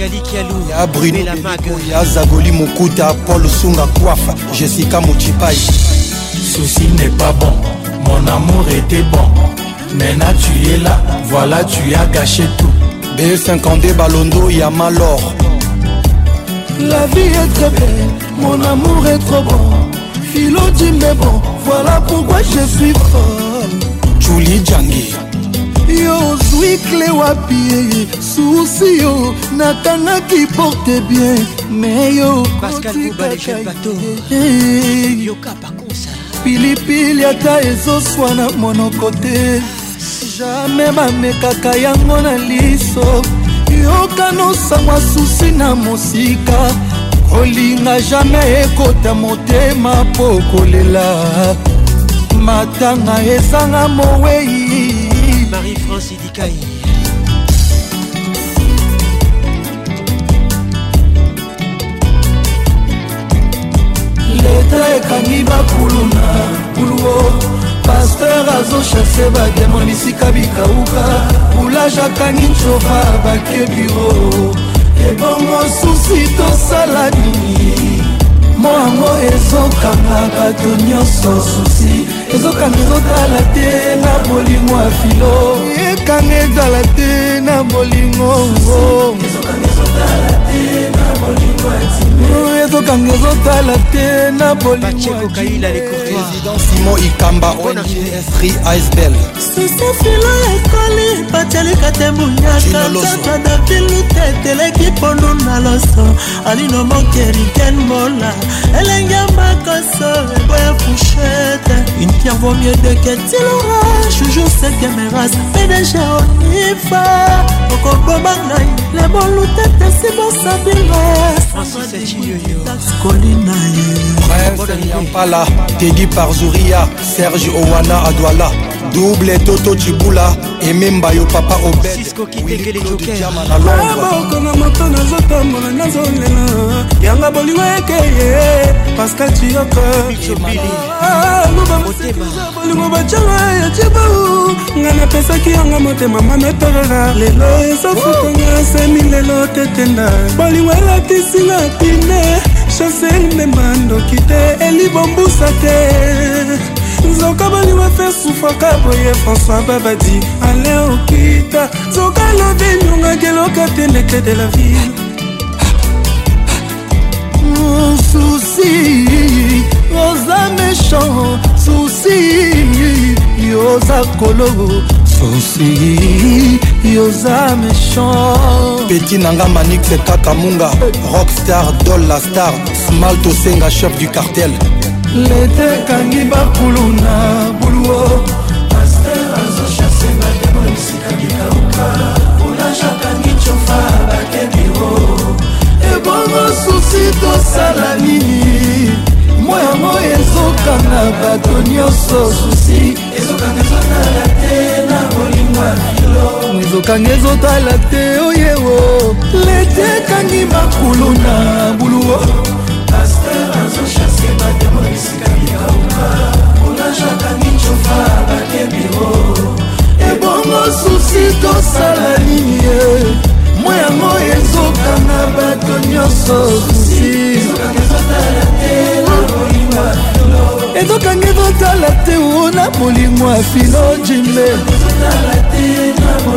magali kialou ya bruno ya zagoli mokuta paul sunga kwafa jessica mochipai ceci n'est pas bon mon amour était bon maintenant tu es là voilà tu as gâché tout b52 balondo ya malor la vie est très belle mon amour est trop bon philo dit mais bon voilà pourquoi je suis folle julie jangi yo ozwi kle wapi susi yo nakangaki porte bien me yo pilipili ata ezoswa na monoko te jamai bamekaka yango na liso yokanosangwa susi na mosika kolinga jamai ekota motema po kolela matanga ezanga mowei Simon Sidikai leta ekangi bakuluna kuluo paster azoshase bademon bisika bikauka boulage akangi ncova bakebiro ebongo susi tosala nini moango ezokanga bato nyonso susi ezokanga ezotala te na bolingo ya filo ekanga etala te na bolingo ezokanga ezotala te na bolingorésident simon ikamba onesri icebel sisefilo ekoli batialika te bunyaka dapiluta eteleki pondu na loso alino mokeriken mola elenge makoso eboya fushete une pierre vaut mieux de ketilora toujours sekemeras pdg onifa okoboma ngai lebolutete sibosabilo Francis Colina Yampala Teddy Parzuria Serge Owana Adwala double toto cibula ememba yo papa obedama ah, na londreboko na moto nazotambola nazolena yanga bolingo ekeye pascal ciokabolingo ah, batyanga ya cibau ngai napesaki yango motema mametorora lelo ezofutanga semi lelo tetenda bolingo elatisinga pine chase emema ndoki te elibombusa te nzoka baliwa fe sufaka boye françois babadi ale okita nzoka lobi ndungaki eloka te ndeke de la ville susi oza méchant susi yoza kolo susi yoza méchant peti nanga manixe kaka munga rockstar dol la star smalt osenga chef du cartel lete ekangi bakulu na buluo paster azoshase bademo esika bikauka kulage akangi cofa bakebiro ebongo susi tosala nini mo yango ezokanga bato nyonso susi ezokanga ezotala te na molingwa filo ezokanga ezotala te oyewo lete ekangi makulu na buluo paster ebatemo na bisika mikauka kolajaka nincofa bakebiro ebongo susi tosala nini ye mwa yango ezokanga bato nyonso susi ezokanga ezotala te o na molimo ya filo jimbe ezokanga ah, ah,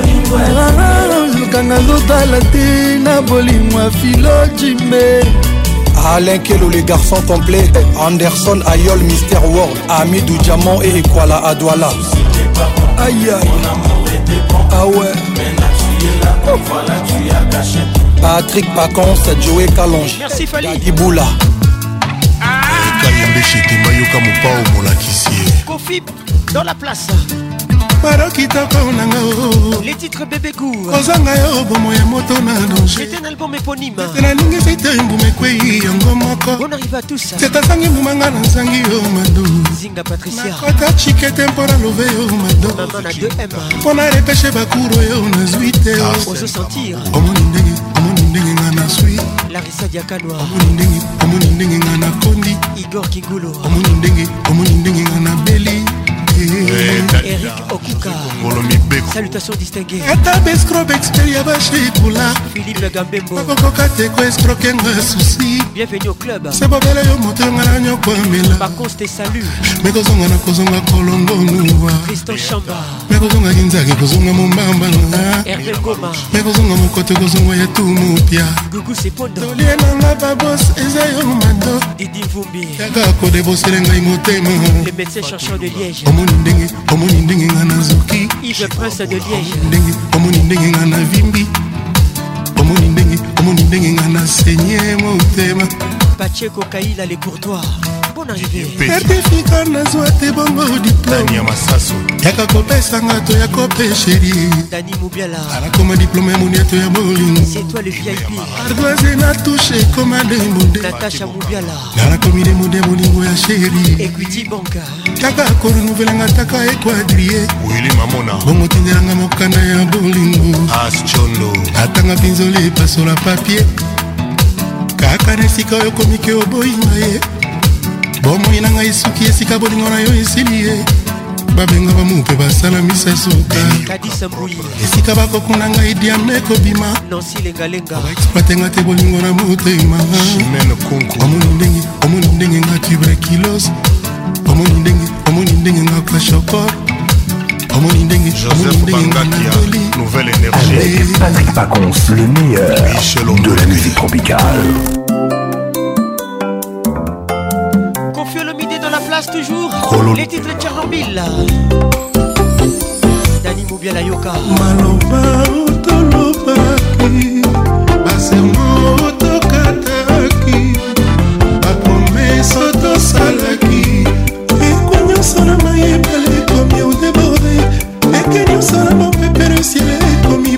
ah, ezotala te na bolimo ya filo jimbe Alain Kelo, les garçons complets. Anderson, Ayol, Mister World. Amidou Diamant et Ekwala Adwala. Aïe aïe. Ah ouais. Oh. Voilà, tu as caché. Patrick Pacons, Joey Kalonge. Merci Fali. Iboula. Ah. Kalimbe Chete, Mayoka Mopao, Molakissie. Kofi, dans la place. paro kitoko nanga les titres bébégour kozanga yo bomo ya moto na dangernalingi vite mbuma ekwei yango moko tetasangi mbumanga na nzangi yo madokota chikete mpona love yo mado mpona repeshe bakuro yo nazwi te ah, omoni ndenge omoni ndenge nga na swi larisa diakanwa omoni ndenge omoni ndenge nga na kondi igor kigulo omoni ndenge omoni ndenge nga na beli Eh, Eric Okuka Salutations distinguées ata bescrobe experia bashitula philipe gambembo akokoka teko escroke nga susi bienvenu au club se bobela yo moto yonga na nyokwamela baconse te salu mekozonga na kozonga kolongo nuwa kriston chamba mekozonga kinzaki kozonga mombamba nga herve goma mekozonga mokoto kozonga ya tu mopya gugu sepondo tolie nanga babos eza yo mando didi mvumbi yaka kodebosele ngai motema le médecin chercheur de liège omoni ndenge omoni ndenge nga nazuki ndenge omoni ndenge nga navimbi omoni ndenge omoni ndenge nga nasenye motema pacheko kaila le courtoire mpona certifika nazwa te bongo diplomeyaka kopesanga to ya kope sheri anakoma diplome ya moniato ya molingoardoise na tushe ekoma nde mondanakomi nde monde molingo ya sheri kaka korenouvelanga taka ekuadrie bongo tindelanga mokanda ya bolingo atanga pinzoli epasola papie kaka na esika oyo komiki oboyinga ye bomoi na ngai soki esika bolingo na yo esili ye babenga bamupe basala misasuka esika bakokuna ngai diame kobima baexploitenga te bolingo na motema omoni ndenge omoni ndenge nga tuberculose omoni ndenge omoni ndenge nga kwashokor omoni ndenge omoni ndenge nga natoli Patrick Pacons, le meilleur de la musique tropicale. passe toujours Colon. les titres de Tchernobyl Dani Moubia la Yoka maloba otolobaki basermo otokataki bapromese otosalaki eko nyonso na mayebale ekomi odeborde eke nyonso na bopepere ciel ekomi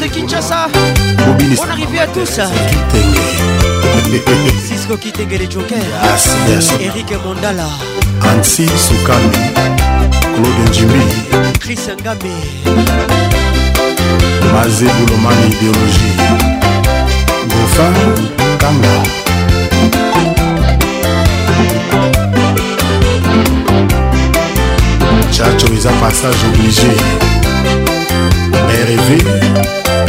de Kinshasa. Bonne arrivée à tous. Cisco Kitenge [LAUGHS] les Jokers. Ah, Eric Mondala. Ansi Soukami. Claude Njimbi. Chris Ngabe Mazé Boulomani Idéologie. Gofa Kanga. Chacho, ils ont passage obligé. RV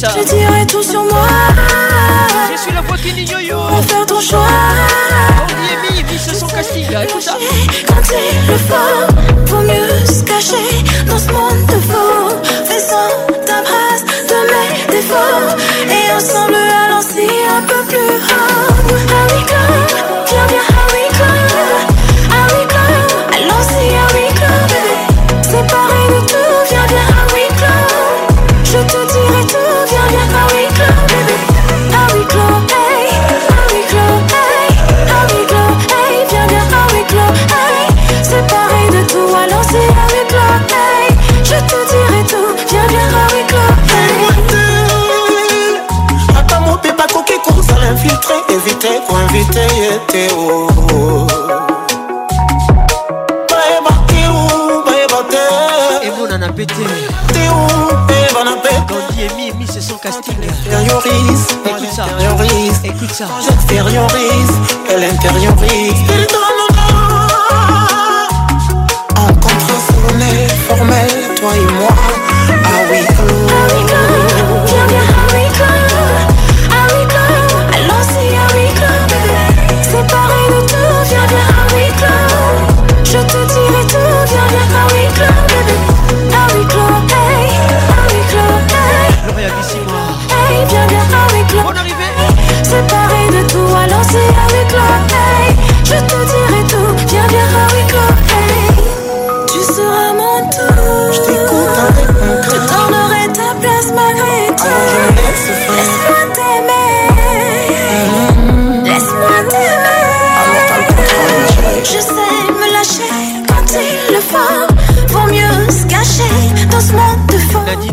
Je dirai tout sur moi. Je suis la voix qui dit yo-yo. faire ton choix. Orniemi, oh, Vice son Castilla, tout ça. Quand il le faut, vaut mieux se cacher dans ce monde de faux. Faisons ta brasse de mes défauts. Et ensemble, allons-y un peu plus haut. invité ye te o bayeba te o bayeba te emona na pete te o eba na pete bandi emi emi se son casting intériorise écoute ça intériorise écoute ça j'extériorise elle intériorise spirituellement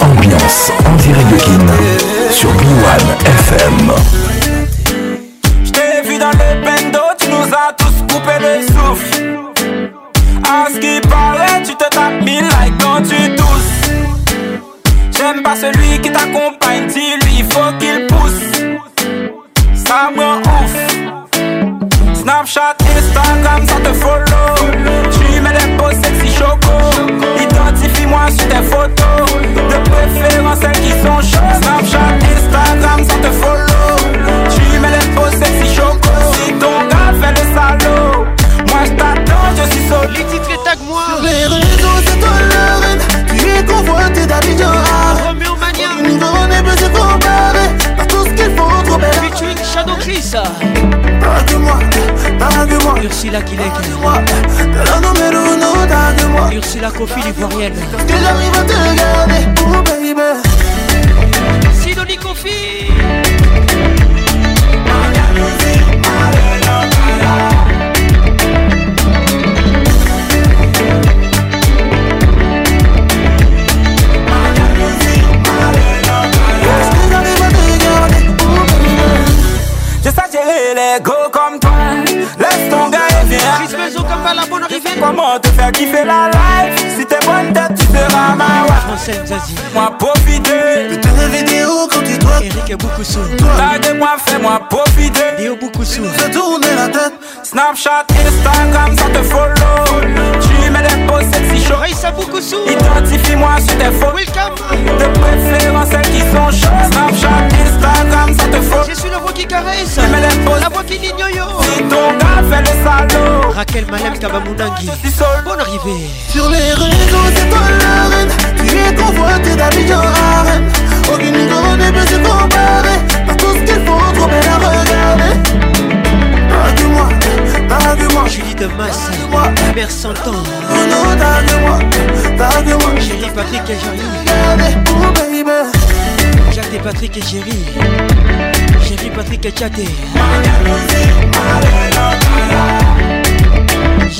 ambiance en direct de Kin sur B1 FM. Sur les réseaux, c'est toi la reine. Tu es convoité d'Abidjan à Aucune idée peut se Par tout ce qu'il faut, trop belle à regarder. dague moi dague moi Julie de ma mère sans temps. Oh non, moi moi Chérie Patrick et jean Regardez, Oh baby. Patrick et chérie. Chérie Patrick et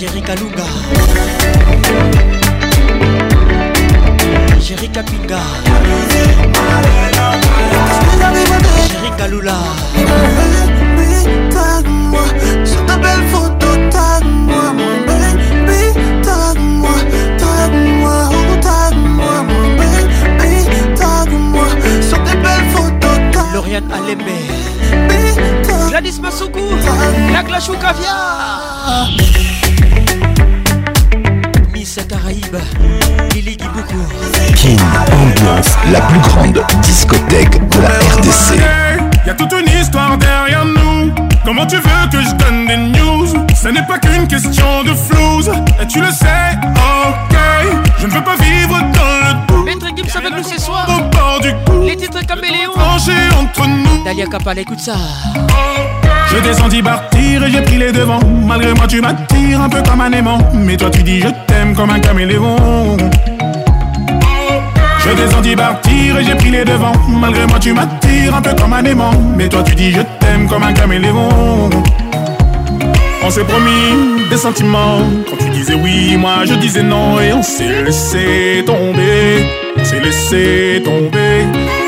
Jerry Kalunga Jerry Kapinga Jerry Kalula Tangue-moi sur ta belle photo, tangue-moi mon baby, tangue-moi, tangue-moi, oh tangue-moi mon baby, tangue-moi sur tes belles photos, tangue-moi. Lauriane Alembe, Gladys Massoukou, Nagla Choukaviar. Caraïbes, Lily Ambiance, la plus grande discothèque de la RDC. Y toute une histoire derrière nous. Comment tu veux que je donne des news Ce n'est pas qu'une question de flouze. Et tu le sais, ok. Je ne veux pas vivre dans le doute. Maître Gibbs avec nous ce soir. Au bord du coup. Les titres caméléons. entre nous. Dalia Kapal, écoute ça. Je descendis partir et j'ai pris les devants. Malgré moi, tu m'attires un peu comme un aimant. Mais toi, tu dis je t'aime comme un caméléon. Je descendis partir et j'ai pris les devants. Malgré moi, tu m'attires un peu comme un aimant. Mais toi, tu dis je t'aime comme un caméléon. On s'est promis des sentiments. Quand tu disais oui, moi je disais non. Et on s'est laissé tomber. On s'est laissé tomber.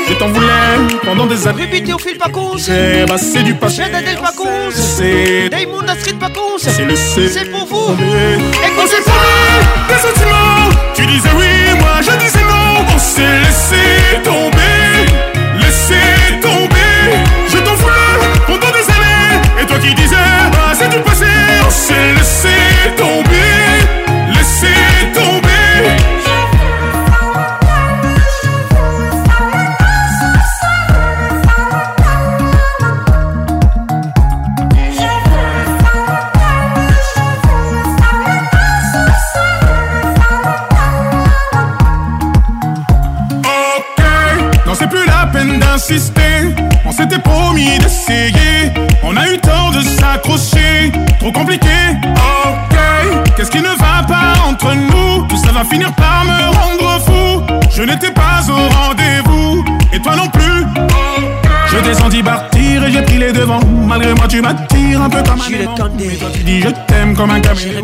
Je t'en voulais pendant des années. J'ai passé C'est du passé. J'ai C'est C'est C'est pour vous. Et s'est tu disais oui, moi je disais non. On s'est laissé tomber. Malgré moi, tu m'attires un peu comme un aimant. Mais toi, tu dis je t'aime comme un caméléon.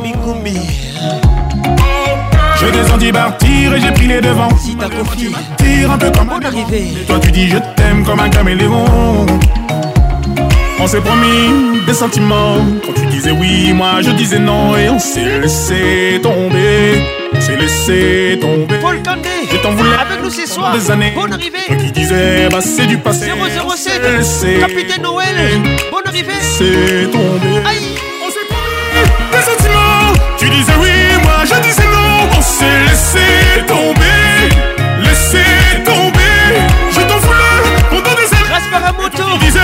Je descendu partir et j'ai pris les devants. Si t'as tu m'attires un peu comme un aimant. Mais toi, tu dis je t'aime comme un caméléon. On s'est promis des sentiments. Quand tu disais oui, moi je disais non. Et on s'est laissé tomber s'est laissé tomber. Paul Kandé, je t'en voulais avec nous ce soir. Des années, bonne arrivée. Toi qui disais, bah c'est du passé. 007, capitaine Noël, bonne arrivée. C'est tombé. Aïe. On s'est pris des sentiments. Tu disais oui, moi je disais non. On s'est laissé tomber, laissé tomber. Je t'en voulais pendant des années. Grâce par un moto, tu disais,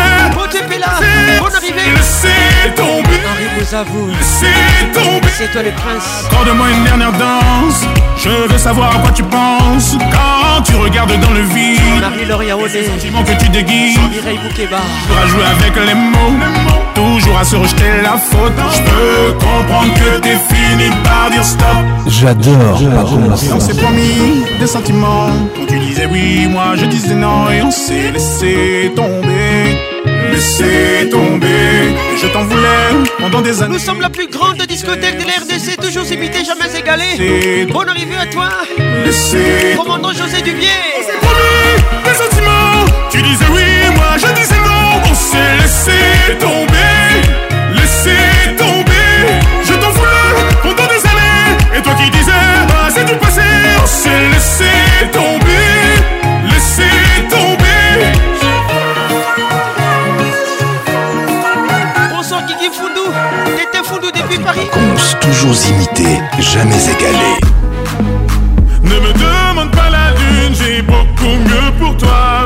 Laissez tomber. Henri Laissez tomber. C'est toi le prince. Accorde-moi une dernière danse. Je veux savoir à quoi tu penses quand tu regardes dans le vide. marie Les sentiments que tu déguises. Toujours à jouer avec les mots. Toujours à se rejeter la faute. Je peux comprendre que t'es fini par dire stop. J'adore. On s'est promis des sentiments. Quand tu disais oui, moi je disais non. Et on s'est laissé tomber. Laissez tomber. Je t'en voulais pendant des années. Nous sommes la plus grande discothèque de l'RDC, toujours imitée, jamais égalée. Bonne arrivée à toi, Laissez commandant José Dubier. On s'est promis des sentiments. Tu disais oui, moi je disais non. On s'est laissé tomber, laissé tomber. Je t'en voulais pendant des années. Et toi qui disais, bah, c'est du passé. On s'est laissé tomber. fou de depuis Paris. toujours imité, jamais égalé. Ne me demande pas la lune, j'ai beaucoup mieux pour toi.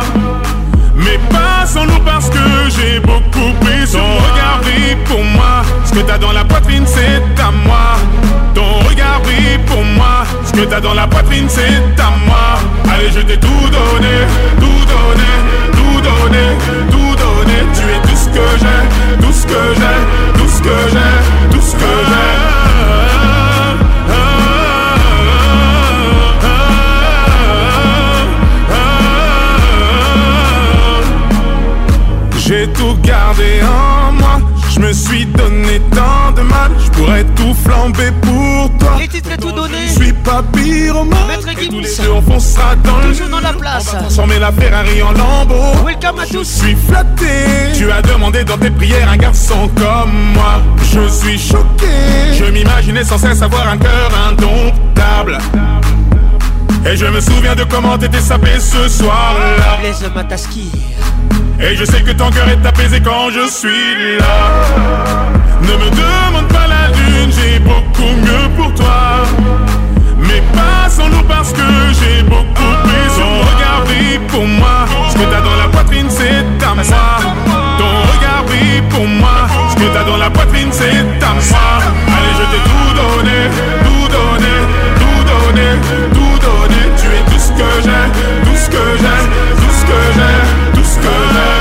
Mais pas sans nous parce que j'ai beaucoup pris Ton regard brille pour moi Ce que t'as dans la poitrine c'est à moi Ton regard brille pour moi Ce que t'as dans la poitrine c'est à moi Allez je t'ai tout donné Tout donné Tout donné Tout donné Tu es tout ce que j'ai tout ce que j'ai, tout ce que j'ai, tout ce que j'ai. J'ai tout gardé en moi, je me suis donné J'aurais tout flambé pour toi. tout donné. Je suis pas pyromane. Et tous les yeux on foncera dans le jeu dans la place. On transformer la Ferrari en lambeau. Welcome à Je suis flatté. Tu as demandé dans tes prières un garçon comme moi. Je suis choqué. Je m'imaginais sans cesse avoir un cœur indomptable. Et je me souviens de comment t'étais sapé ce soir-là. Et je sais que ton cœur est apaisé quand je suis là. Ne me demande pas j'ai beaucoup mieux pour toi. Mais pas sans nous parce que j'ai beaucoup de Ton regard pour moi. Ce que t'as dans la poitrine, c'est ta moi. Ton regard brille pour moi. Ce que t'as dans la poitrine, c'est ta moi. Allez, je t'ai tout donné, tout donné, tout donné, tout donné. Tu es tout ce que j'ai, tout ce que j'ai, tout ce que j'ai, tout ce que j'ai.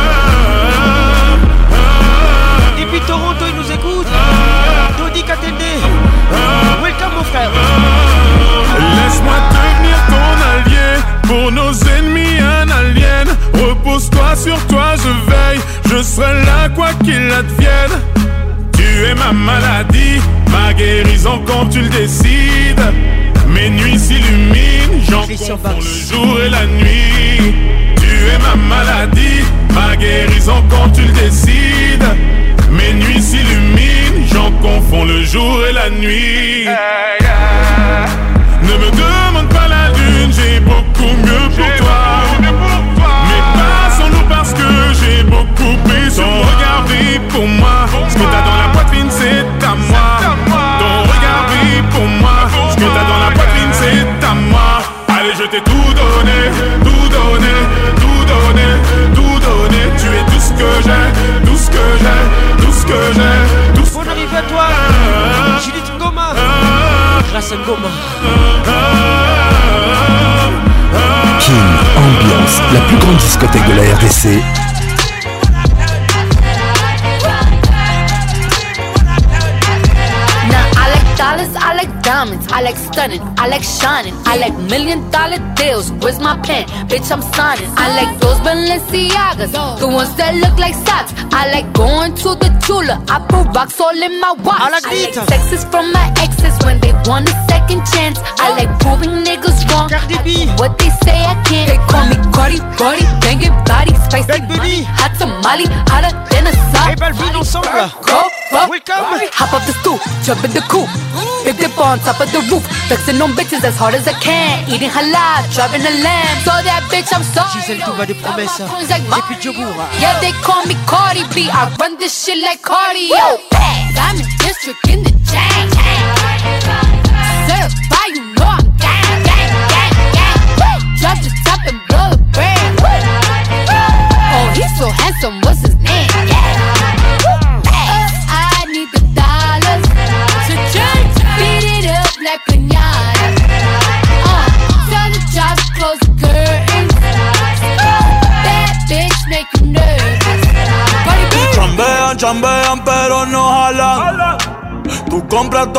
serai là quoi qu'il advienne. Tu es ma maladie, ma guérison quand tu le décides. Mes nuits s'illuminent, j'en confonds le jour et la nuit. Tu es ma maladie, ma guérison quand tu le décides. Mes nuits s'illuminent, j'en confonds le jour et la nuit. donner, tout donner, tout donner, tout donner. Tu es tout ce que j'ai, tout ce que j'ai, tout ce que j'ai, tout ce que j'ai. grâce à Goma. King Ambiance, la plus grande discothèque de la RDC, diamonds, I like stunning, I like shining, I like million dollar deals. Where's my pen? Bitch, I'm signing. I like those Balenciagas, the ones that look like socks. I like going to the Tula, I put rocks all in my watch. I like sexes from my exes when they want a second chance. I like proving niggas wrong. What they say I can't. They call me Cardi, Cardi, banging body, spicy money, hot tamale, hotter than a sock. Hey, belle ensemble. Go up, hop up the stoop, jump in the coupe. Big dip on top of the roof, flexing on bitches as hard as I can. Eating halal, driving a lamb. So that bitch, I'm sorry. Gisèle Toba des promesses, depuis Djoboura. Yeah, they call me Cardi B. I run this shit like cardio. I'm in district in the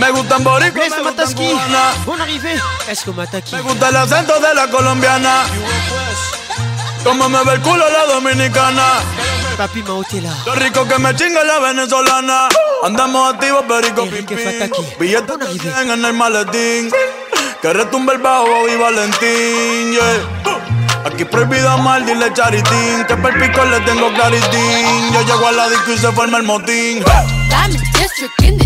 Me gustan boricua, me gustan cubana arrivé, Me gusta el acento de la colombiana. Como me ve el culo la dominicana. Papi Lo rico que me chinga la venezolana. Andamos activos, perico, pim, pim. Billetes que en el maletín. Que retumbe el bajo y Valentín, Aquí prohibido mal, dile charitín. Que perpico le tengo claritín. Yo llego a la disco y se forma el motín. Dame District in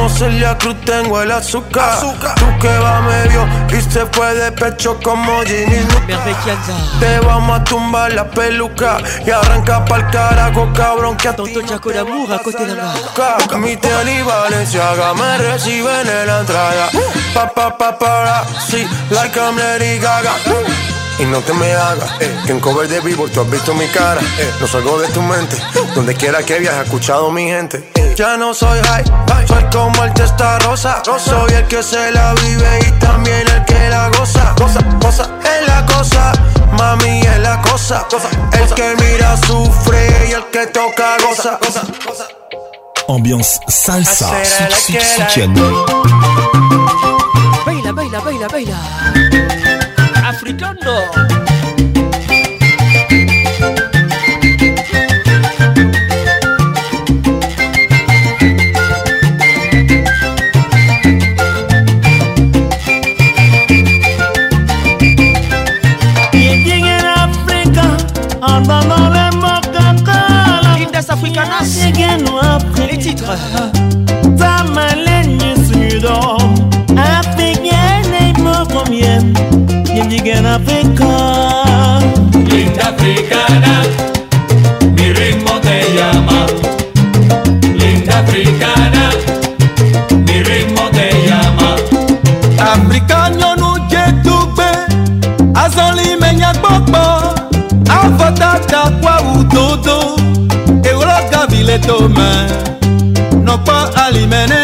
Como Celia Cruz tengo el azúcar. Tú que va medio y se fue de pecho como Ginny Te vamos a tumbar la peluca y arranca pa'l carajo, cabrón. Que a ti no Mi tele y Valenciaga me reciben en la entrada. Pa, pa, pa, pa, sí, like I'm Gaga y no te me hagas. Eh, que en cover de vivo tú has visto mi cara. Eh. No salgo de tu mente. Donde quiera que viajes, escuchado mi gente. Eh. Ya no soy high, soy como el testa rosa. Yo soy el que se la vive y también el que la goza. Goza, goza, es la cosa. Mami es la cosa. el que mira sufre y el que toca goza. goza, goza. Ambiance salsa, Baila, baila, baila, baila. Fritondo. Africanas, les titres. África. Linda africana, mi ritmo te Linda africana, mi ritmo te Africa nyɔnu dzetugbe, azɔli me nyagbɔgbɔ, avɔtata kpɔ awu dodo, ewlɔ gavi le tome, nɔkpɔ alime ne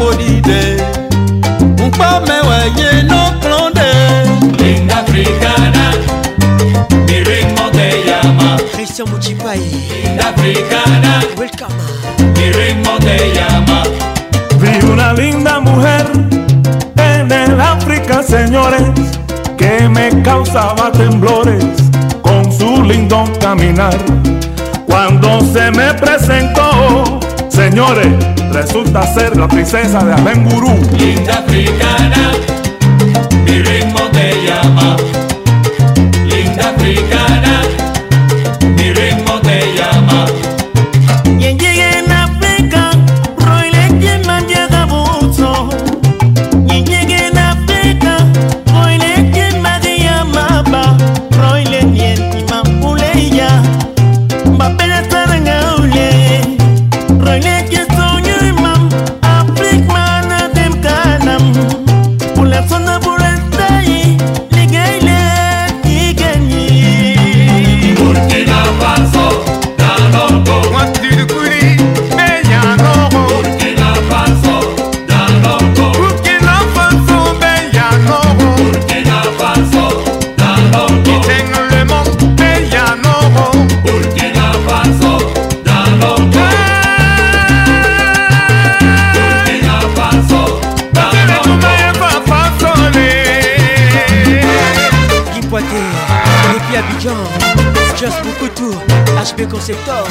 Un de lleno de Linda africana Mi ritmo te llama Christian Muchipai Linda africana Mi ritmo te llama Vi una linda mujer En el África señores Que me causaba temblores Con su lindo caminar Cuando se me presentó señores, resulta ser la princesa de Abengurú. Linda africana, mi ritmo te llama. ton secteur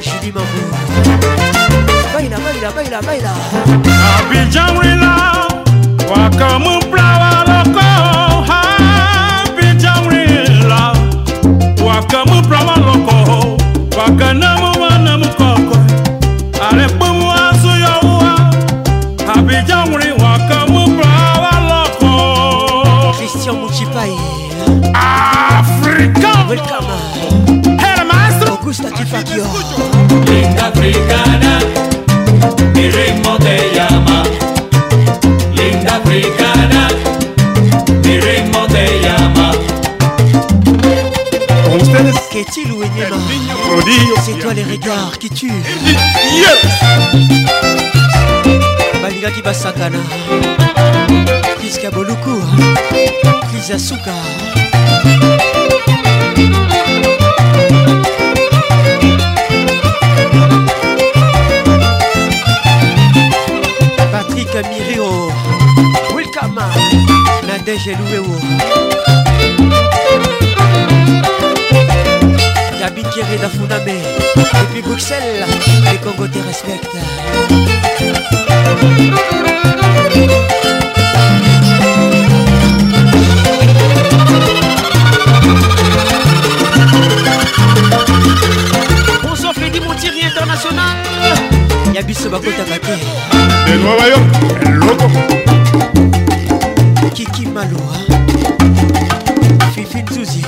Julie Mambo Baila, baila, baila, baila Abidjan wila Wakamupla waloko Abidjan wila Wakamupla waloko Wakana toi les regards qui tuent balingaki basakana kriska boluku krisa suka Coco te respecte. Bonsoir Freddy Montieri International. Yabiso Bakota Bate. Et Nueva York, loco. Kiki Maloua Fifi Nzouzi.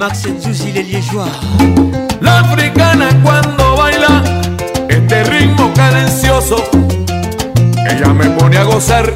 Max Nzouzi, les liégeois. gozar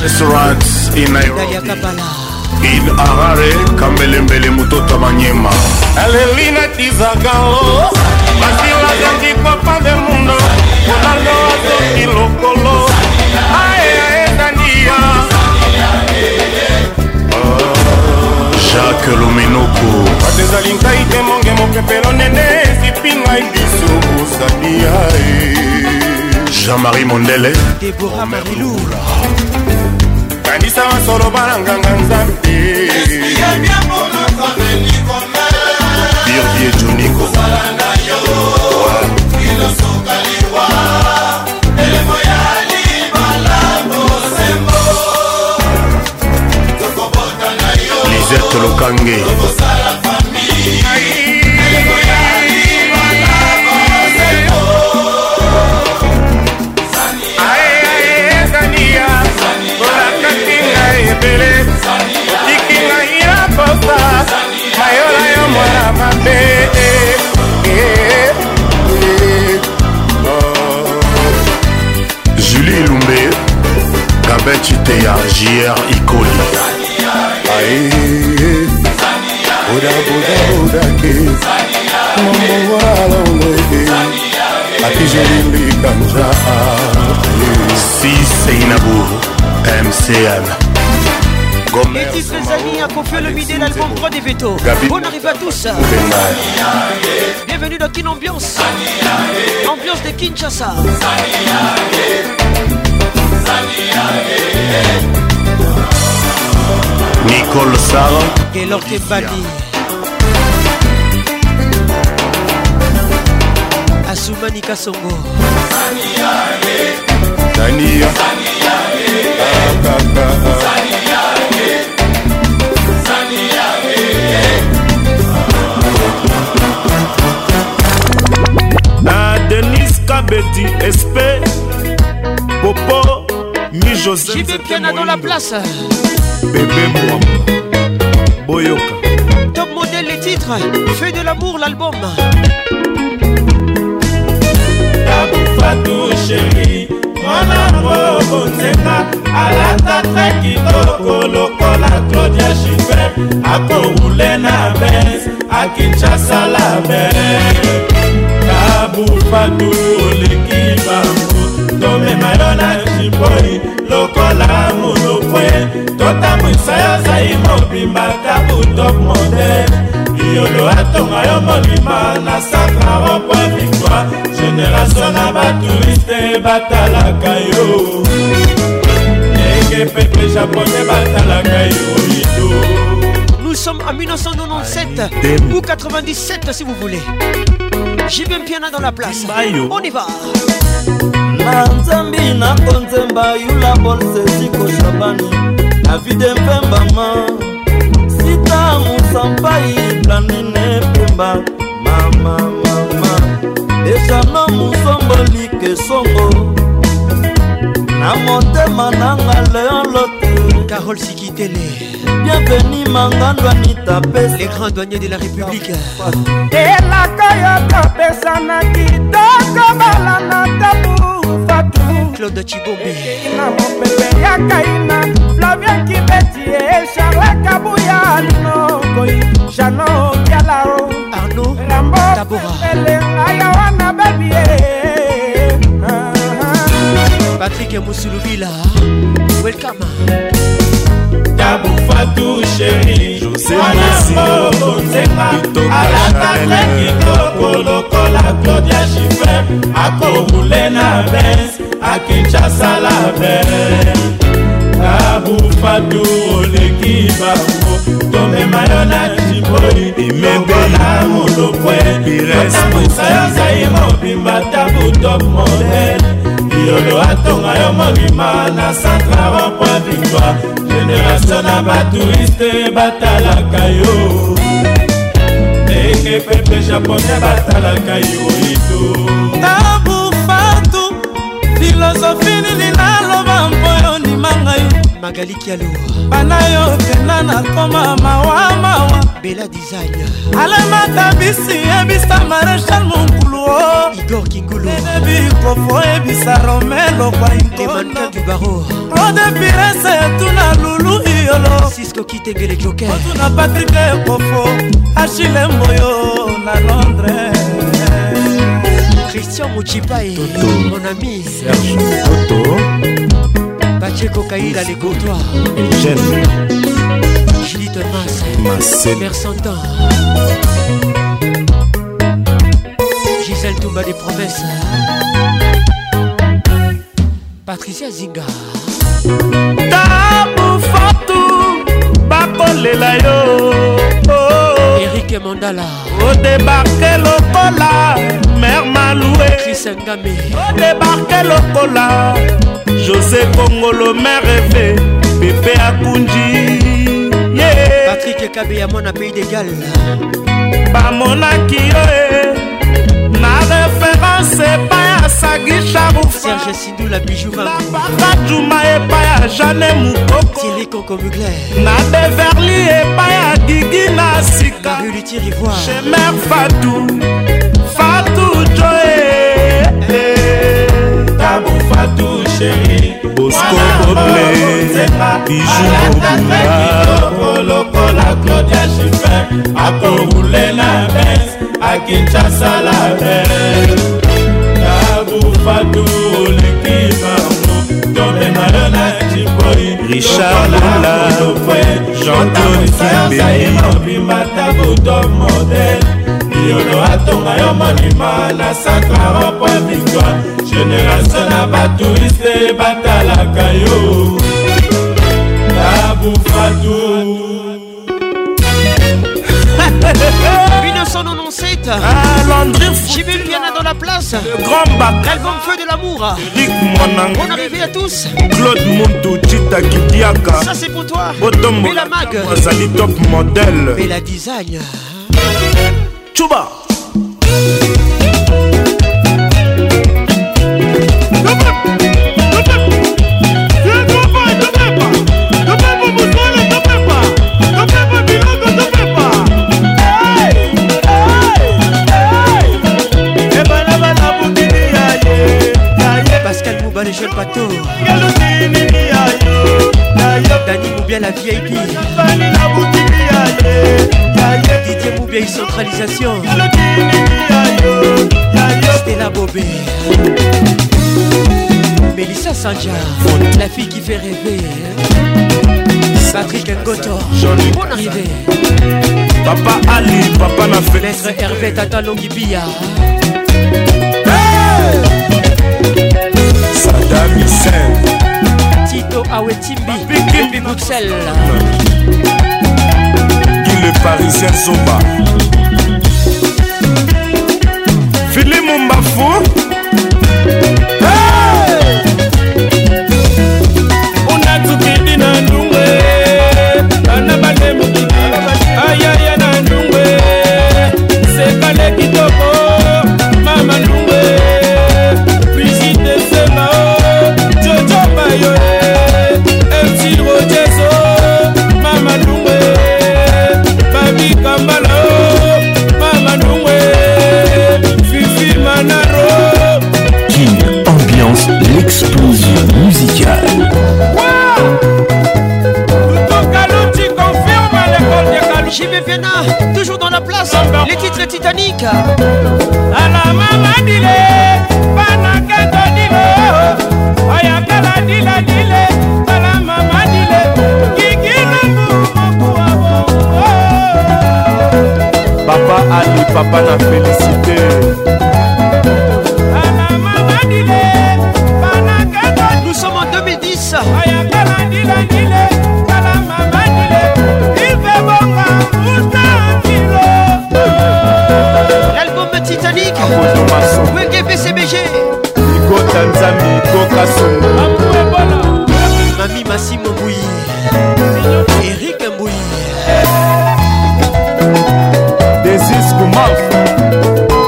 restaurants in Nairobi, in Harare, Kambelembele, Mutoto Manyema. Alelina Tizagalo, Masila Gandhi, Papa del Mundo, Ronaldo Azoki Lokolo, Ae Ae Dania. Jacques Lumenoko. Batezali ngai te monge mokepelo nene esipi ngai biso ozali ae. Jean-Marie Mondele, Deborah Marilou. ata solo balanganga nzambe birbie joniko lisette lokange mwana mabe julie lumbe gabin citeya jr ikoli bodabodabodake momowalolege akijolilikamja siseinabu mcm les amis à confier le midi l'album 3 des Veto. Bonne arrivée à tous. Bienvenue dans Kin Ambiance. Ambiance de Kinshasa. Nicole Sarah. Gelor Songo Asumani Kasongo. Sania, Sania. Ah, ah, ah, na denis kabeti espe popo mi josepiana dans la place bebe mwamba boyoka top modèle les titres fait de l'amour l'album fatu sheri mwana moko bonzenga alata tre kitokolo lokola claudia chife akowule na bes akinshasa la bes kabufatu oleki bango tomema yo na jiboi lokola monokwe totamwisa yo zai mobimba kabutop modele yolo atonga yo mobima na sacra opo victoire génération na batouriste batalaka yo Nous sommes en 1997 ou 97 si vous voulez. J'ai bien piano dans la place. On y va. na nzambi nakonzemba yula bolsesiko shabani davide mpembama sita musampai planine mpemba mamamama eshano musomboli kesongo na motema nanga leon lote carole sikitele bienveni mangando anita pesa les grands douaniers de la république elaka yo topesana kitoko bala na tabu fatu claude cibombe na mopepe ya kaina flavien kibeti e charle kabuya linokoi jano kialao arno rambo elenga yawana babie Patrick Moussoulubila Welcome Tabou Fatou chéri José Massimo alaka treki koko lokola claudia chifer akobule na bes akinshasa la bes abufatu oleki bango tomema yo na jiboi lokola molokwe totambusa yo zai mobimba tabutop modele yolo atonga yo mobima na santraro point victoire génération na batouriste batalaka yo ndenge pepe japonais batalaka yo ito tabufatu filosofi nini magali kialo bana yo pena nakoma mawa mawa bela design alemata bisi yebisa marechal monkulu igor kinguluebikofo yebisa romain lokwainkolemanka du baro claude pirese tuna lulu iyolo sisko kitengele joker otuna oh, patrik ekofo achile mboyo na londres christian mochipae mon ami serge toto Pacheco Caïda, les Gautois bien... Gilles Thomas Mère Mercentan Gisèle Toumba des promesses Patricia Zinga Tabou Fatou la yo Eric Mandala Au débarqué l'opola. Mère Maloué Chris Ngame Au débarqué l'opola. josé kongolo mare efe pepe akunji yeah. patrik ekabeya mwana pays de gal bamonaki yo e na référence epai ya sagi sharufaserge sindula bijuvanapaka juma epai ya jane mokokokokomugler na beverly epai ya gigi na sika chemer fatu fatu joe bijoukolokola claudia shifer akohule na bes akinshasa la bes abufatu likimango tomemalo na jiboi richard lula jean-claude kimbemimobimata buto modele yolo atonga yo monima na sakaro po victoire génération na batouriste batalaka yo Aboufadou 1997 Jimmy Piana dans la place Le grand bac L'album Feu de l'amour Eric Mwanang Bon arrivée à tous Claude Montou Chita Kidiaka Ça c'est pour toi Botom Bella Mag Mazali Top Model Bella Design Chuba réalisation. la Sanja, la fille qui fait rêver. Patrick Ngoto, bonne arrivée. Papa Ali, papa n'a fait. Maître Hervé Tata Tito parisien limu mbafu mécanique alama madile banakendo dile oya kala dila dile alama madile kikinalu mokuwa bongo papa ali papa na félicité alama madile banakendo nous sommes en 2010 oya kala dila dile l'album Titanic Wenge PCBG Ikota Nzambi Koka Sungu Mami Massimo Mbouy Eric Mbouy Desis Koumaf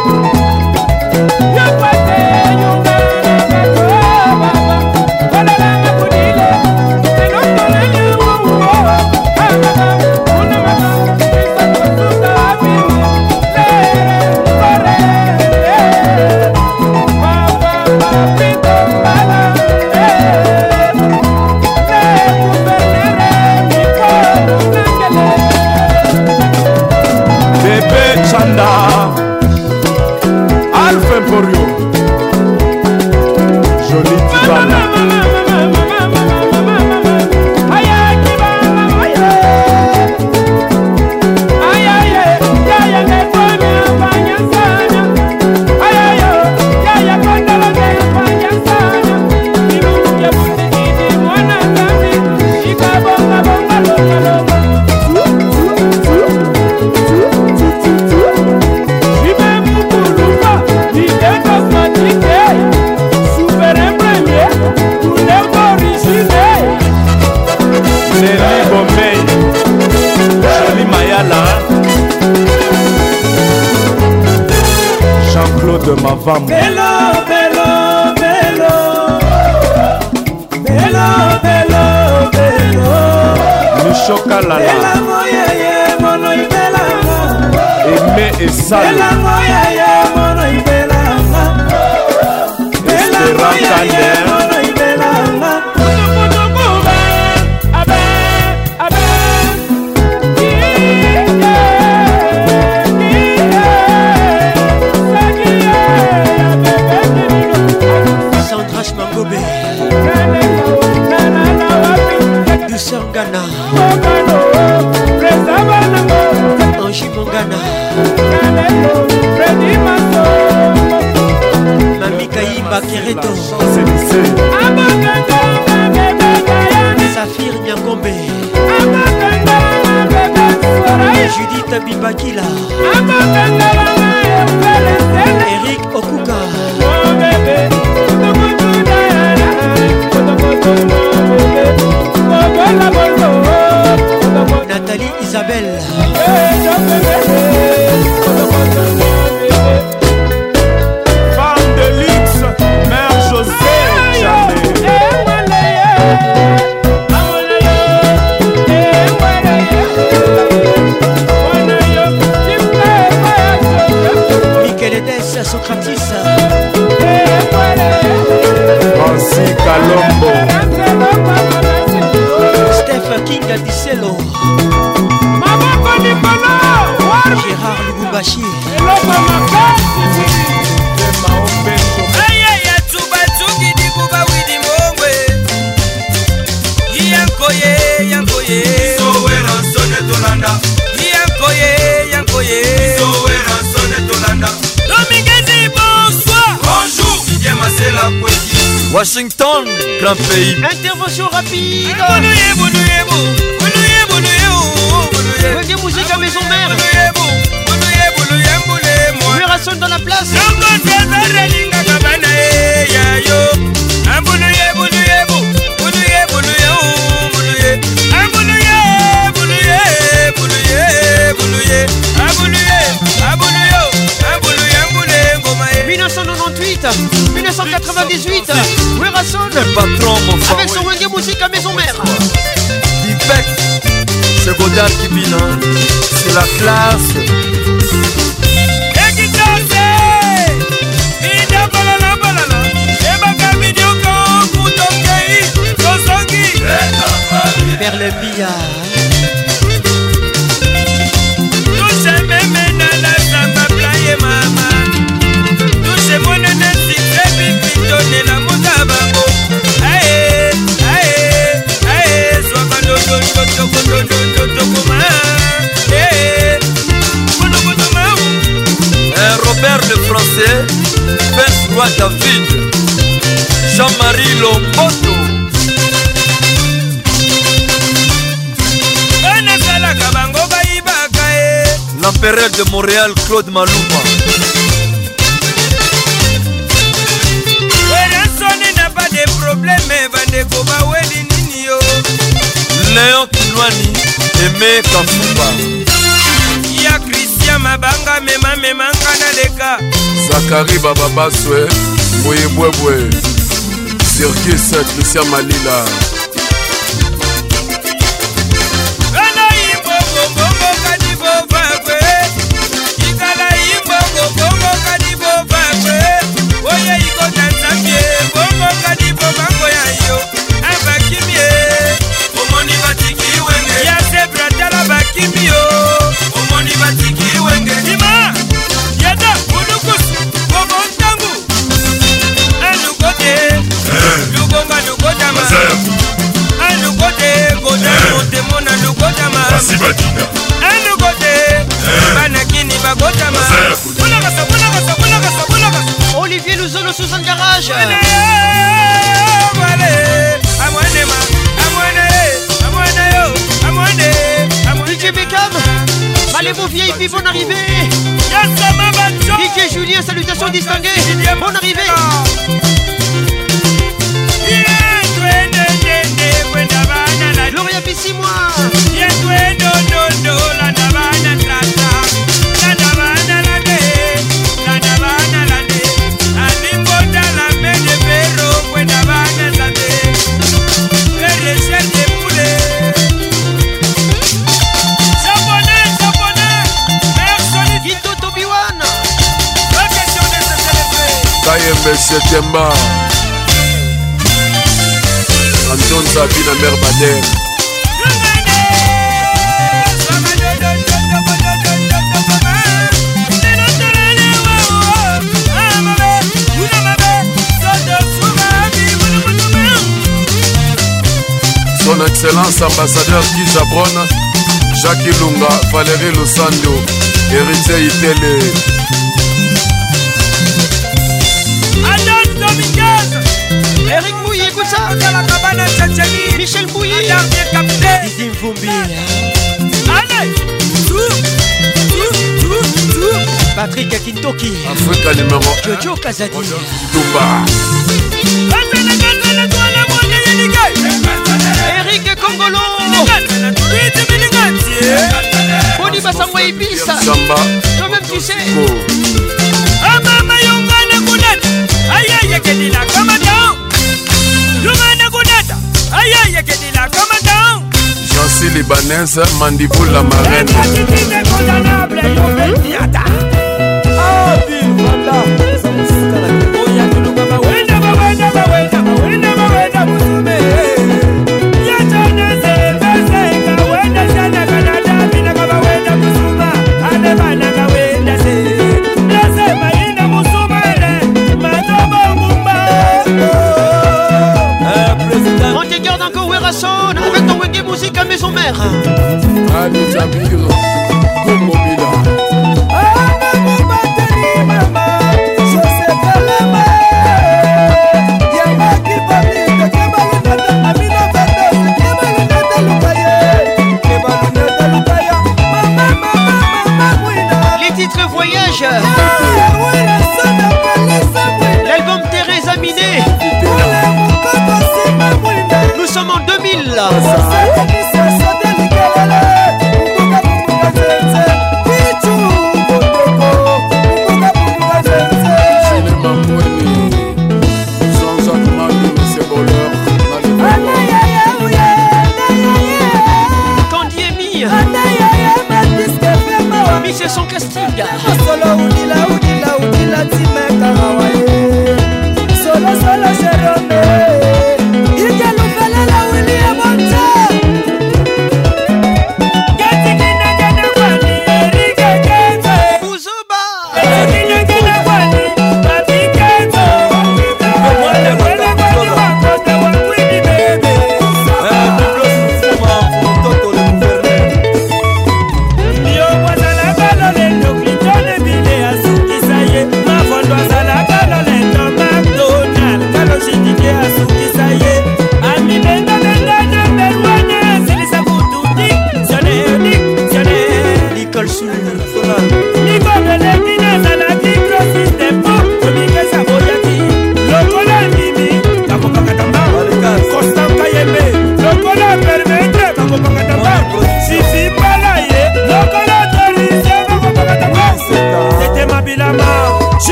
novembre. Bello, bello, bello. Bello, bello, bello. Le chocolat. Aimé et salé. makila erik okuka oh, nathalie isabelle eh, socratisa ansi kalombo stephe kinga diselo gérard lubumbashi Washington, grand pays. Intervention rapide. Reggae musique à maison mère. Muration dans la place. 1998, 1998, le patron m'envoie avec son relier musique à maison mère. Il pecte, ce beau-drage qui pile sur la classe. Et qui t'a fait Vida, balala, balala. Et ma caméra, quand on fout un caillou, on Vers le billard. Robert le français, François David, Jean-Marie Lomboto. L'empereur de Montréal, Claude Malouma. probleme bandeko baweli nini yo leon mani eme kafuba ya kristian mabanga memamemanga na leka zakari bababaswe boyebwebwe sirkis kristian malila septième bar Anton Zabi la mère Bader Son Excellence ambassadeur Guy Jabron, Jacques Ilunga, Valérie Losando, Héritier Itélé, Tchatchani Michel Bouilly Adam bien capté Dizim Vumbi Allez Tout Tout Tout Tout Patrick Akintoki Africa numéro 1 Jojo Kazadi Touba Eric Congolo Boni Basango Ibisa Toi-même tu sais Amama Yongana Kunat Aïe aïe aïe aïe aïe aïe aïe aïe aïe Jancy Libanaise, Mandibou la marraine.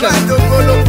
jusqu'à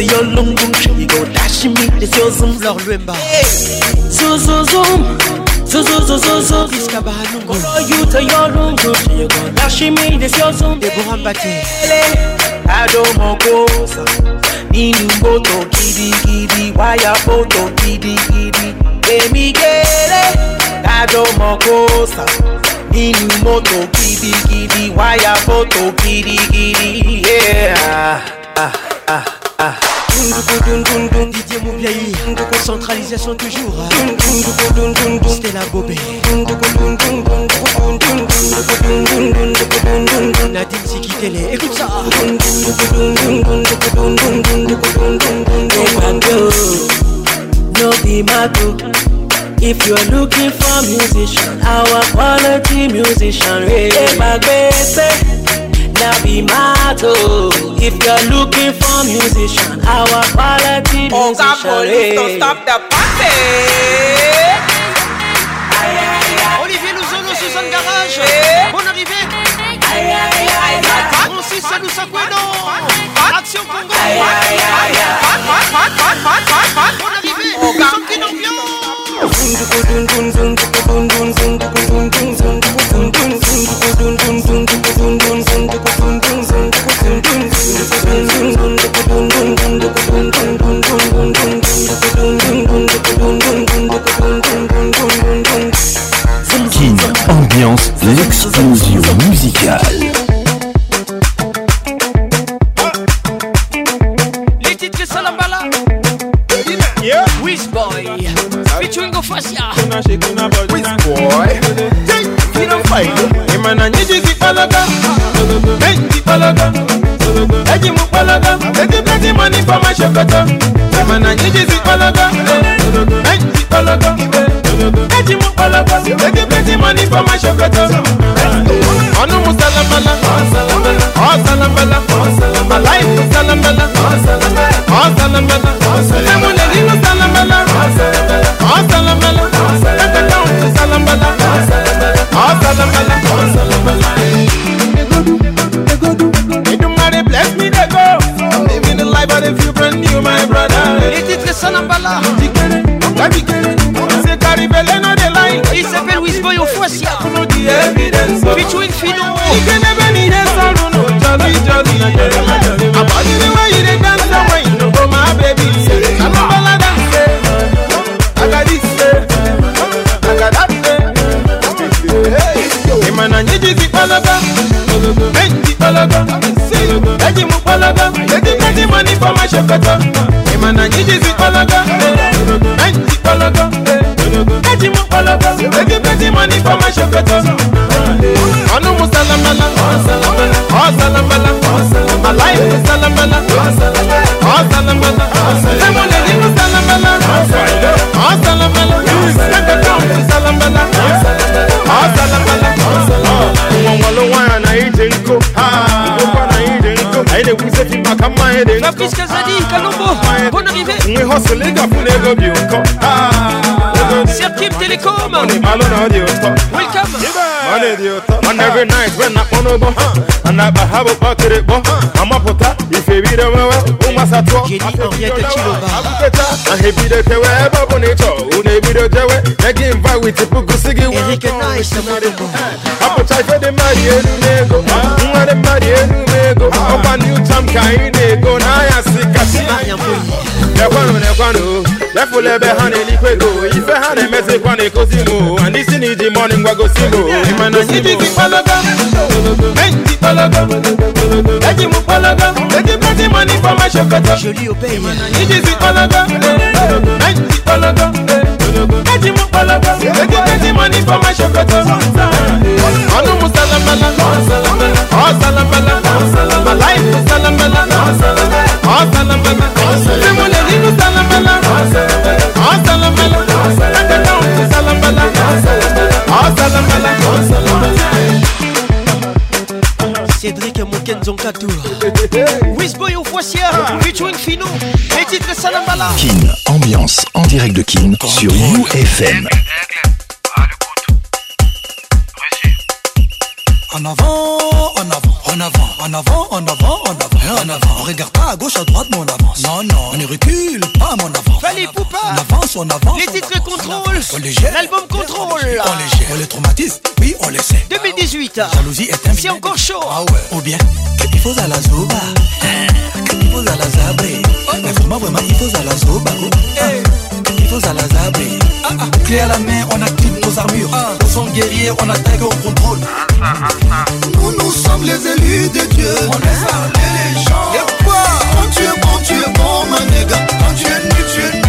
c'est yo lum lum She go dashing me, it's yo zoom zoom, zoom, zoom, zoom, zoom zoom, zoom, zoom, zoom, zoom, zoom, zoom, zoom, zoom, to zoom, zoom, zoom, zoom, zoom, zoom, me, zoom, zoom, zoom zoom, zoom, zoom, zoom, Nínú mọ́tò gidigidi Wáyà mọ́tò gidigidi Èmi kéré Ado mokosa Nínú mọ́tò gidigidi Wáyà mọ́tò gidigidi Yeah ah. ah. Didier you De centralisation toujours Stella Bobé Nadine Sikitele écoute ça If looking for musician, our quality musician, my now be If you're looking for musician, our eh. party. Garage. Eh. Bonne arrivée. Action Congo. Ambiance, l'explosion. Ejisi ologo, ejisi ologo, eji mu ologo, ege plenty money for my shokoto. Ọnu mu salamala, ọ salamala, my life mu salamala, ọ salamala, ọ salamala. sokoto ịma na anyị jizi kpọlọgọ anyị ji kpọlọgọ eji m kpọlọgọ egipeti mani fọma sokoto ọnụ m salamala ọ salamala ala ibu salamala ọ salamala sebo na ibu salamala ọ salamala sokoto m salamala ọ salamala nwanwalụ nwanyị na iji nkụ ha ụkwa na iji nkụ anyị na-egwuzi kama Eden Kapiska Zadi Kalombo, ah, bonne arrivée hustle fune Sir Kim Telecom. Welcome. And every night when I on over, and I have a pocket it, I'm a with If you be the way, who must I talk? Jenny Henriette Chiloba. I be the way, Babu Nature, who may be the way, they get invited with the Pukusigi. Eric and I, Samaritan. I put I for the Maria eh, Nunego, one of the Maria eh, Nunego, up a new time Kainego, and I see Kashi. They're one of the one who left for the behind any quick. Oh, sekwa na-ekozi m andịsi na iji mọnị ngwa gosi m Eji mu kpọlọgọ, eji plenty money for my shokoto. Iji si kpọlọgọ, eji kpọlọgọ. Eji mu kpọlọgọ, eji plenty money for my shokoto. Ọdún mu salambala, ọ salambala, malayi mu salambala, ọ salambala. Tí mo lè nínú salambala. Cédric Moukenzo Katour [LAUGHS] Whisboy au Foissière Featuring Fino Les titres Salamala. Kin, ambiance en direct de Kin sur UFM En avant en avant, en avant, en avant, en avant, en avant. On regarde pas à gauche, à droite, mon avance. Non, non, on ne recule pas, mon avance. Fallait Poupa. On avance, on avance. Les titres contrôle. On les gère. L'album contrôle. On les gère. On les traumatise. Oui, on les sait. 2018. La jalousie est un C'est encore chaud. Ah ouais. Ou bien, que faut à la Zoba. Hein, que faut à la Zabré. vraiment, oh. vraiment, il faut à la Zoba à la Zabri ah, ah, Clé à la main, on active nos armures ah. Nous sommes guerriers, on attaque, au contrôle ah, ah, Nous, nous sommes les élus de Dieu On est les gens Quand tu es bon, tu es bon, mon nègre Quand tu es nu, tu es nu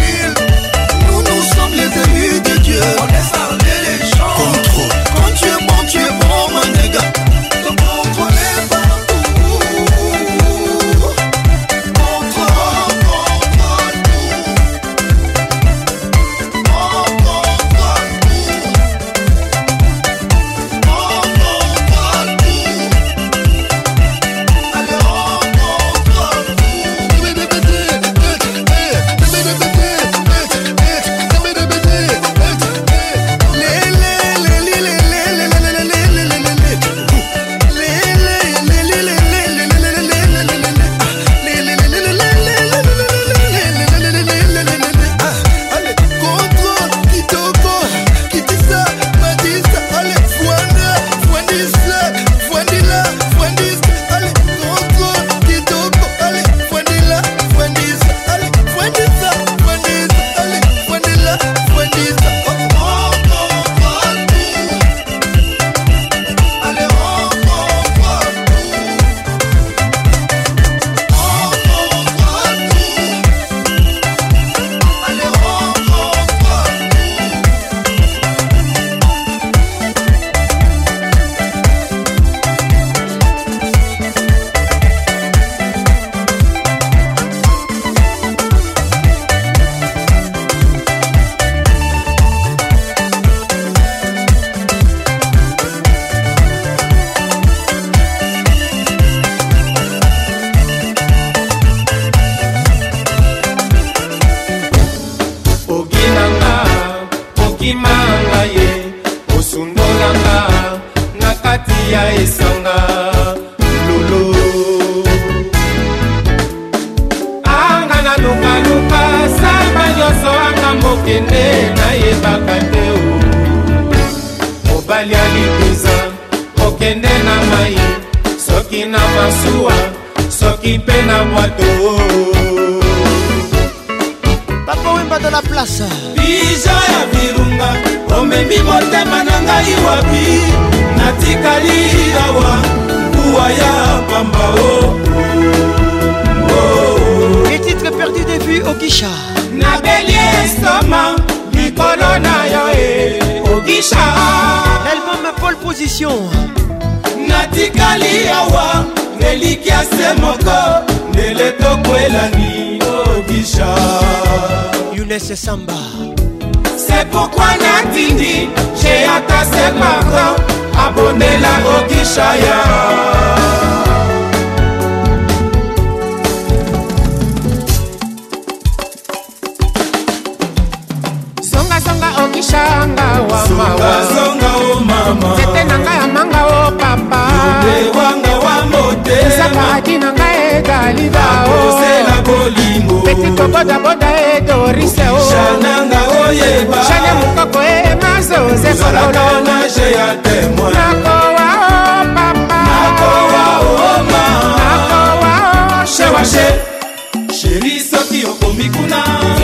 bodaboda e dorise oananga oyeba shane mokoko e mazoze kololo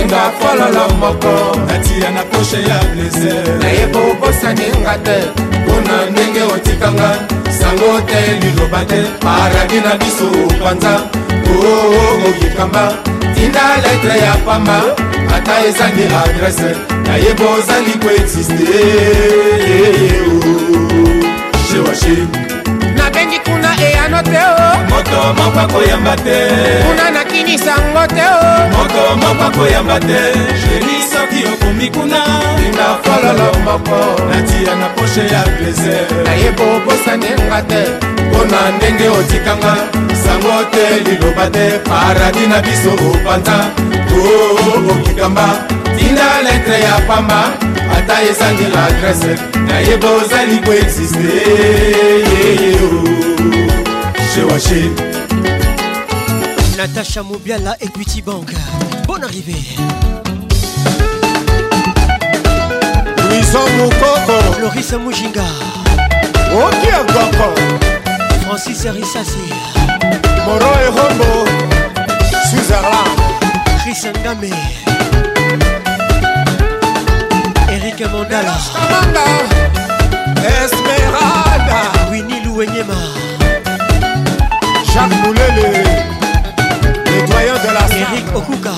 kolinga kololo moko natia na poshe ya blese nayeba obosani nga te mpona ndenge otikanga sango te liloba te paradi na biso panza ookikamba oh, oh, tina letre ya pamba ata ezangi adrese nayeba ozali koexiste yeyeo oh. shewashe nasengi kuna eyano te o moto moko akoyamba te kuna nakinisango te o moto moko akoyamba te sheri soki okomi kuna linga fololo moko natia na poshe ya plaisir nayeba obosanenga te mpona ndenge otikanga sango te liloba te paradi na biso opanza to okikamba tina letre ya pamba ata ezangi la adrese nayeba ozali koexiste yeyeo Natasha Mubiala Natacha Moubiala, Equity Bonne arrivée. Luisa Moukoko. Loris Mujinga Oki Francis Rissassi. Moro et Rombo. Suzara. Chris Ngame. Eric Mandala. Esmeralda. Winnie Louenyema. Jacques Moulele Le doyen de la salle Eric Okuka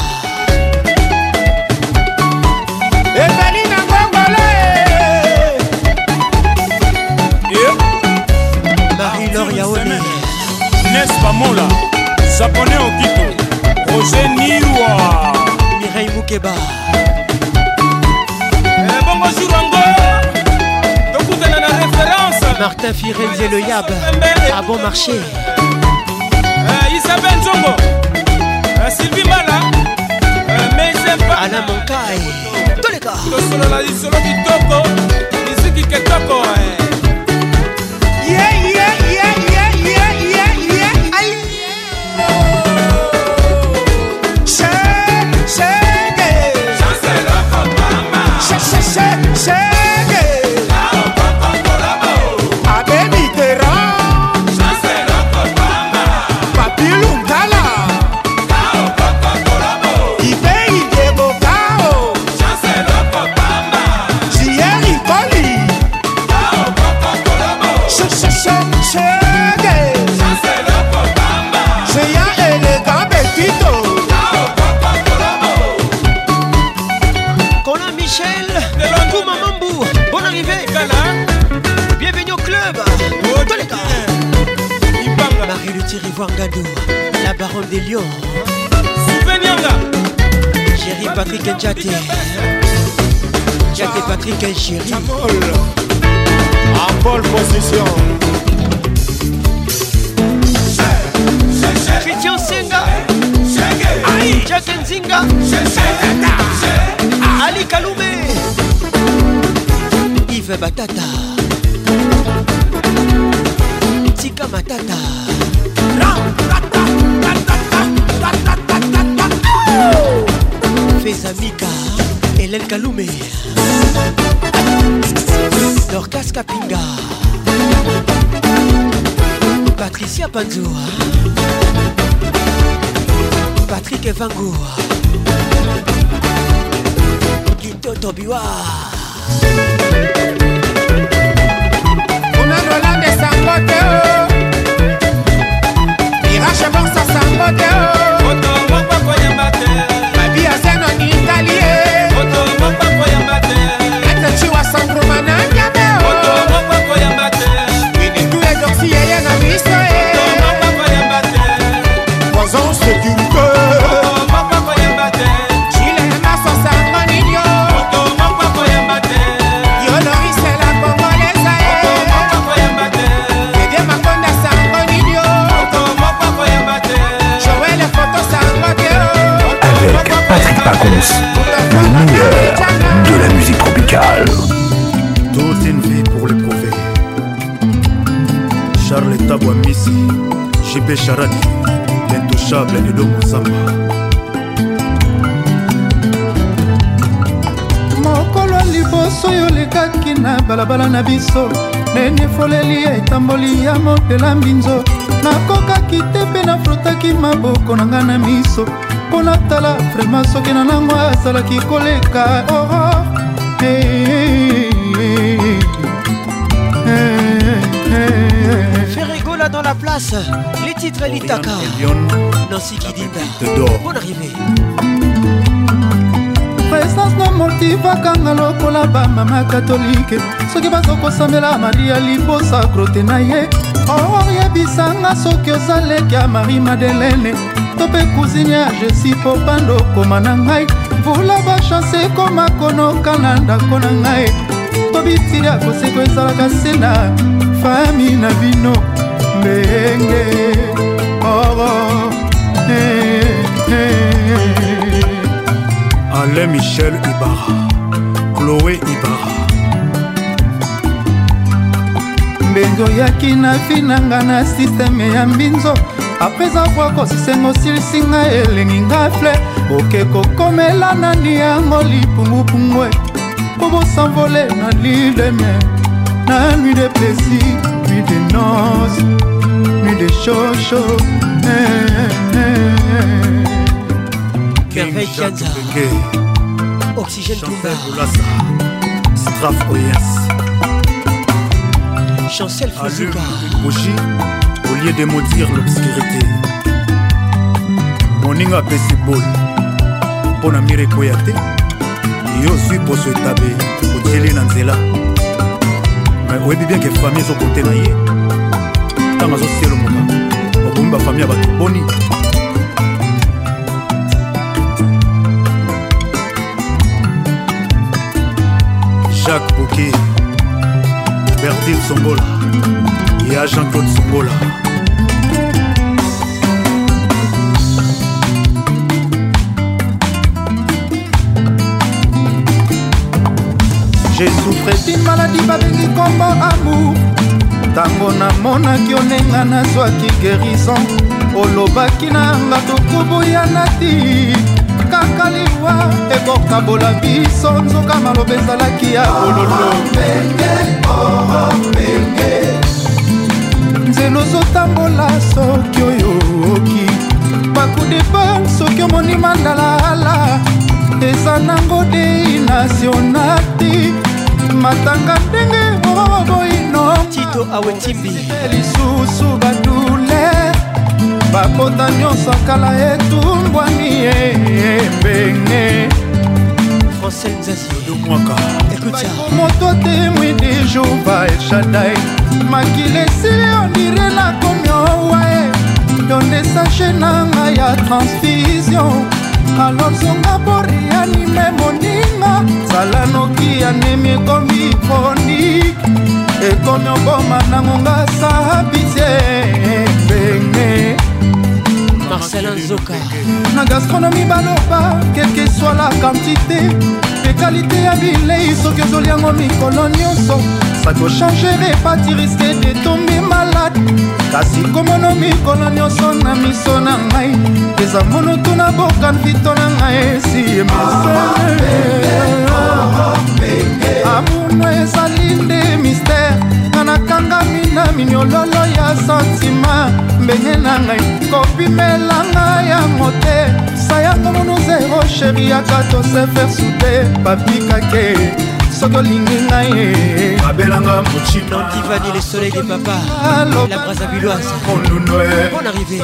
ezali na ngongole marie-lor yaone nes pamola japonais okito roger niwa mireille mukeba ebongo eh, jour yango tokutana na référence martin firenze le yab à bon marché isabe nzongo euh, sylvie mala ana monkai toleka tosolola lisolo kitoko miziki kitoko yeah, yeah. Patrick et Jaté. Patrick et Chéri. En pole position. Christian Singa Jack Nzinga. Ali Kaloumé. Yves Batata. Tika Matata. apesa mika elen kalume dorcas kapinga patricia panzoa patrik evango kitoto biwa onanolande sango te oh. irache bonsa sango te otomokwakoyamba oh. te ya zeno nitali ye eteci wa sangruma na ngambe o minitu edoksi yeye na miso ye France, le meilleur de la musique tropicale. Toute une vie pour l'éprouver. Charles Tabouamissi, JB Charadi, l'intouchable Ludo Mozamba. mokolo liboso oyo olekaki na balabala na biso nene foleli ya etamboli ya motela mbinzo nakokaki te mpe nafrotaki maboko na ngai na miso moko natala vraimen soki na nango azalaki koleka oo oh, oh. eh, eh, eh, Ferrigola dans la place, les titres l'Itaka, Nancy Kidinda, bonne arrivée. présence na motivakanga lokola bamama katolike soki bazokosambela maria libosa krote na ye oh, oyebisanga soki oza leki ya marie madelene to mpe kuzinier je si popando koma na ngai mvula bashanse ekoma konoka na ndako na ngai tobitili ya koseko ezalaka se na fami na bino ndenge oro eh, eh, eh. alain michel ibara chloé ibara mbenzi oyaki na finanga na sisteme ya mbinzo apres akwa kosisenga osilisi ngai elengi ngai fle oke kokomela nani yango lipungupungwe po bosanvole na lile de miel na nuit de plaisir nuit de noce nuit de chocho merveille eh, eh, eh. kianza oxygène tumba straf oyas chancel fuzuka au lieu de maudire l'obscurité moninga apesi bol mpo na mire ekoya te yo ozwi poso etabe otieli na nzela me oyebi bien ke fami ezokote na ye ntango azosielomoka okomi bafami ya bato boni jacques boki bertil songola ya jean-claude songola je soufre d'une maladi babengi kombo amour ntango namonaki onenga nazwaki gerison olobaki na nga tokubuya nati kaka liwa ekokabola biso nzoka maloba ezalaki ya bololo nzela ozotambola soki oyo oki bakudepa soki omoni mandalala eza nango dei nationati matanga ndenge oboyinotito awetibilisusu badule bakota nyonso akala etumbwani embenge moto temwi di jova eshadai makili esili ondire nakomi owae yondesashe na ngai ya transfusion alosonga porianime moni yo zala noki anemi ekomi kronike ekomi oboma nango nga sabisie pene marcelin zoka na gastronomi baloba kelke soit la quantité pe kalite ya bilei soki ozoliango mikolo nyonso sakochargere pati riske detombi malade kasi komono mikolo nyonso na miso na ngai eza monutu na bokan fito na ngai esiyemisele amuno ezali nde mistere nga nakangami na miniololo ya santima mbenge na ngai kopimelanga yango te sayango monu zero sheri yaka tosefer sude babikake soki olingi ngai eh. abelanga mocinadivani le soleil de papa la brasavilloise ondunoe bon arrivé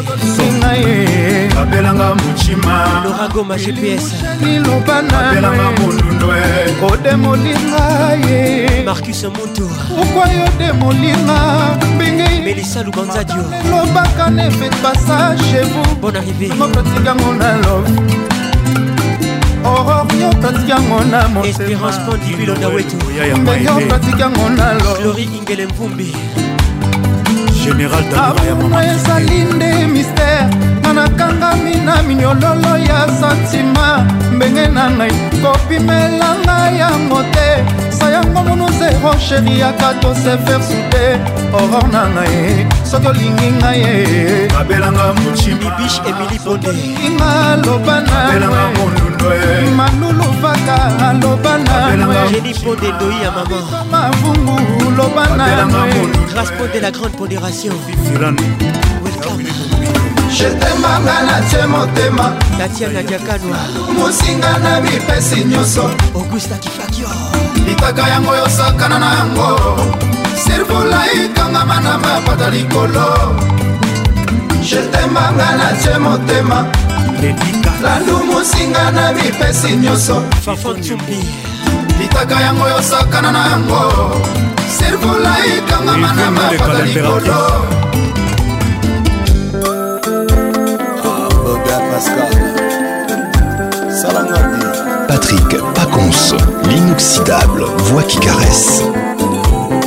ngai eh. abelanga mocima lorago ma gps liloba naabelanga mondunoe odemolinga ye eh. marcus mutu pourkua yo demolinga mbingi melisa lubanzadio lobaka nefet passa chez vous bon arrivé mokotikango na love orio otati yango na motemambenge otati yango na loamuma ezali nde mistere anakangami na minyololo ya santima mbenge na nai kopimelanga yango te sa yango mono zero sheri yaka tosefer sute oror na ngai soki olingi ngai ye abelanga mochimibish emili ponde inga loba na manulovaka aloba namamavungu loba najetemanga na tie motema tatiana diakanwa mosinga na bipesi nyonso augusta kifakio litaka yango yosakana na yango sirvola ekangama na mapata likolo jetemanga na tie motema predika landumusinga na bipesi nyonso litaka yango yosakana na yango servola ekangama na mafaka likolo ah, Patrick Pacons, l'inoxydable voix qui caresse.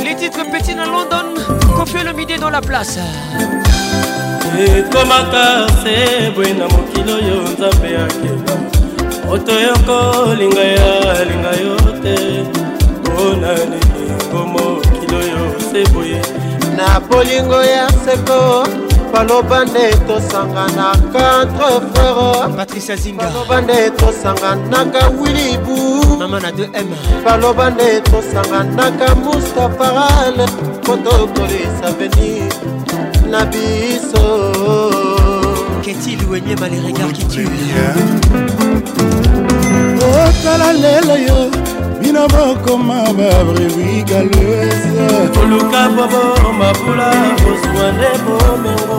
Les titres petits de London, confieux le midi dans la place. ekomaka se boye na mokili oyo nzambe akeba moto yokolinga yalinga yo te mpona lilingo mokili oyo se boye na bolingo ya seko baloba nde tosanganaka entre frere patricia zinga baloba nde tosanganaka wilibu mama na 2m baloba nde tosanganaka mustapha rale po tokolisa venir na biso keti luenyema le regard qui tue otala lelo yo bino bokoma babrevigalese koluka bobo mabula kozwa nde bomengo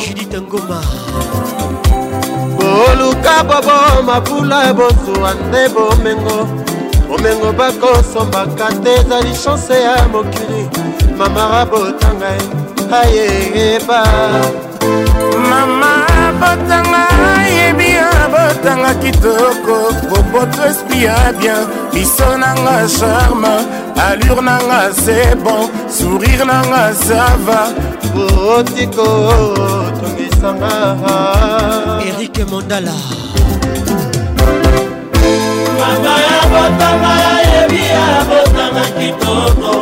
judit ngoma boluka bobo mabula bozwa nde bomengo bomengo bakosombaka te ezali chanse ya mokili mama rabotanga ayeyeba mama abotanga yebi abotanga kitoko boboto espia bien biso nanga charme allure nanga c'est bon sourire nanga sava botiko tongisanga erik mondala mama abotanga yebi abotanga kitoko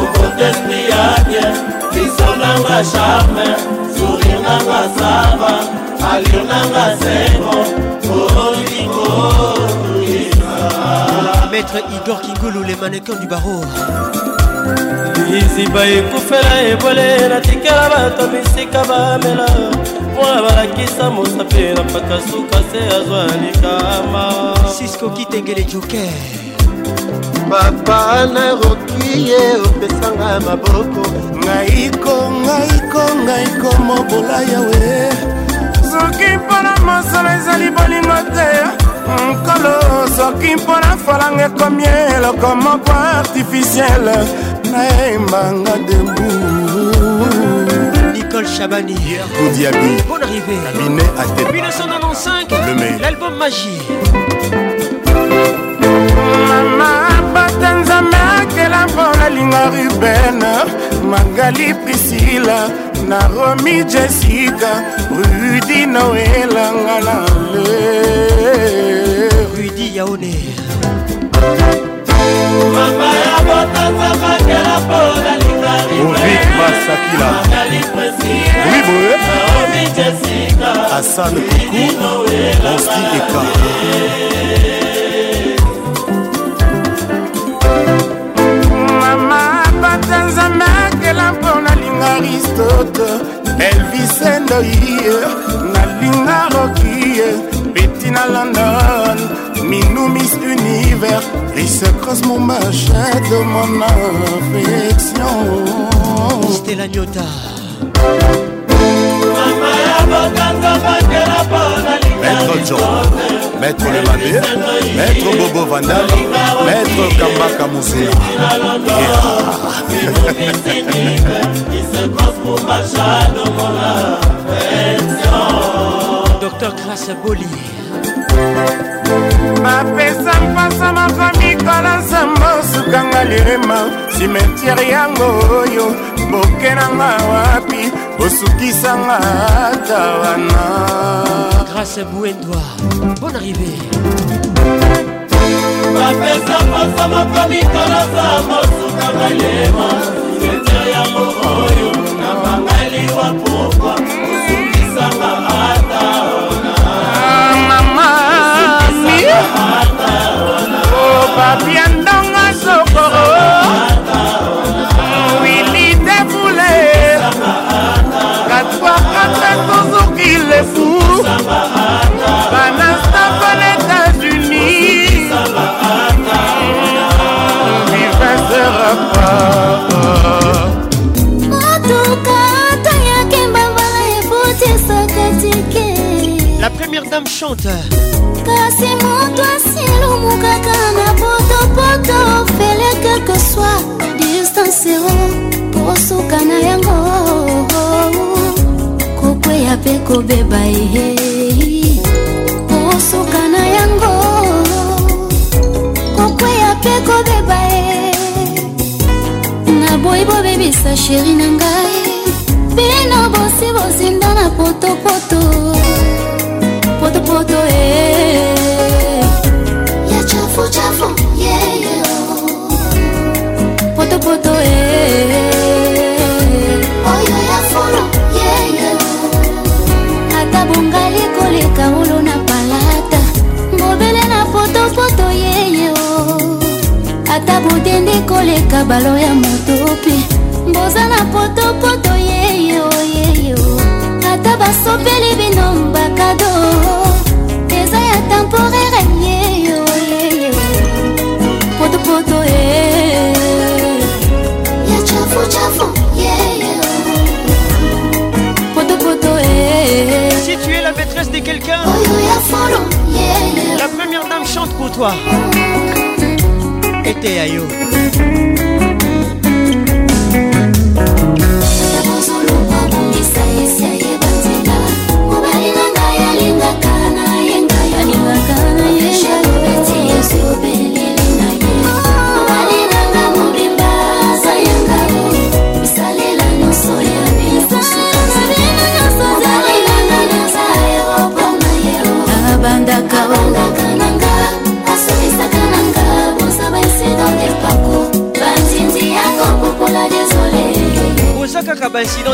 kokote esprit ya bien liso nanga charme sourire nanga sava alio nanga sengo olingo maître igor kingulu les mannequins du barreau liziba ekufela ebole natikela bato bisika bamela mpona balakisa mosape na mpaka suka se azwa likama sisko kitengele joker papa nakoki ye opesanga maboko ngaiko ngaiko ngaiko mobola yawe soki mpona mosolo ezali bolingo te nkolo soki mpona falanga ekomi eloko moko artificiele nayembanga debu Nicole Chabani Hier pour Diaby Bonne arrivée Cabinet à 1995 Le meilleur L'album Magie Maman nzambe akela mpona linga ruben magali prisila naromi jessica rudi noelanga na le rudi yaone mama ya botanza makela mpona linga ruben masakila oui boye naromi jessica asan kuku osti eka mama pata nzambe akela mpo nalinga aristote elvisendoie nalinga rokie peti na london minumis univers rise cose mon machin de mon affection stela nyota maître john maître lemabe maître bobo vandal maître kambaka mosela docteur grâce boli bapesa mpasa makamikala nzambo sukanga lirema simetiere yango oyo boke nanga wapi osukisanga ata wana grâce bouedoi bon arrivé bapesa mposa moko mikolasa mosuka balema etia yango oyo na bangaliwa pokwa osukisanga ata wana ah, mama mi o papian première dame chante kasi moto asilumukaka na potopoto fele quelque soit distance kosuka na yango kokweya mpe kobeba ye kosuka na yango kokweya mpe kobeba ye naboyi bobebisa sheri na ngai bino bosi bozinda na potopoto poto. moto eh. ya chafuchafu potopoto eh. oyo ya folo ata bongali koleka olo na palata mobele na potopoto yeye ata botende koleka balo ya motope boza na potopoto yeye yeye ata basopeli bino mbakado Si tu es la maîtresse de quelqu'un oh, La première dame chante pour toi Et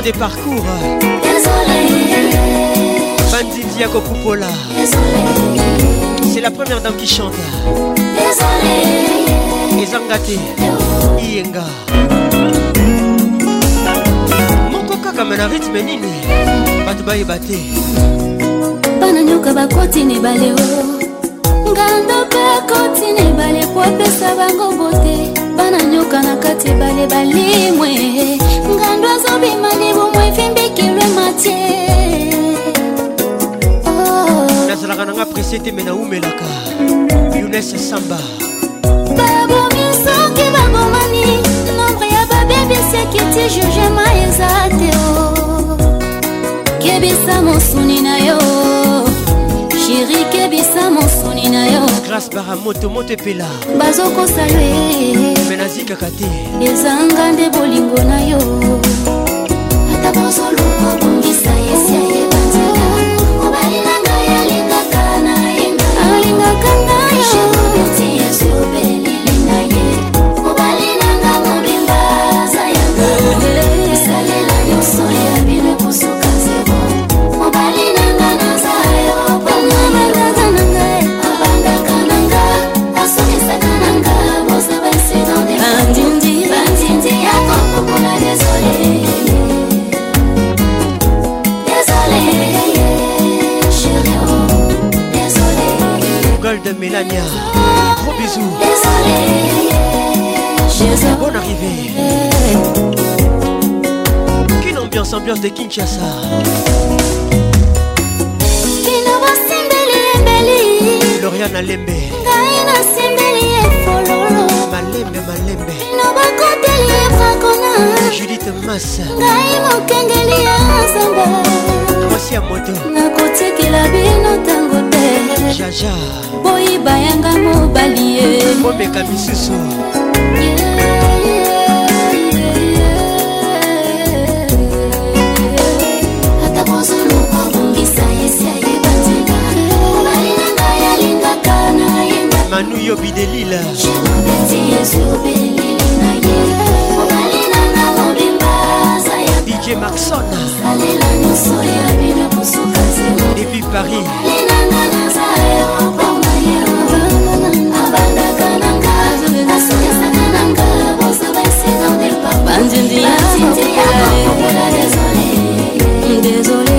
Maman des parcours Bandit Diago Poupola C'est la première dame qui chante Ezangate Iyenga moko kaka me na rythme nini bato bayeba te bana nyoka bakoti na ebale o ngando mpe akoti na ebale po apesa bango bot ata na nyoka na kati ebale balimwe ngando azobima libumwe efimbikilwe matie oh. nazalaka nanga prese te me naumelaka younes samba babomisoki babomani nombre ya babebisi ekiti jugema eza te o oh. kebisa mosuni na yo eric ebisa mosuni na yo grace baramoto moto epela bazokosa yo menazikaka te ezanga nde bolingo na yo ata bozoluka bongisa yesiaye Ania. Gros bisous. Désolé, Bonne arrivée. Quelle ambiance, ambiance de Kinshasa. Loriane Alembe. Malembe, malembe. Judith Massa. mwasi ya moto nakotikela bino ntango te jaja boyiba yanga mobali ye komeka misusu manu yobi delila DJ Maxon depuis Paris Désolé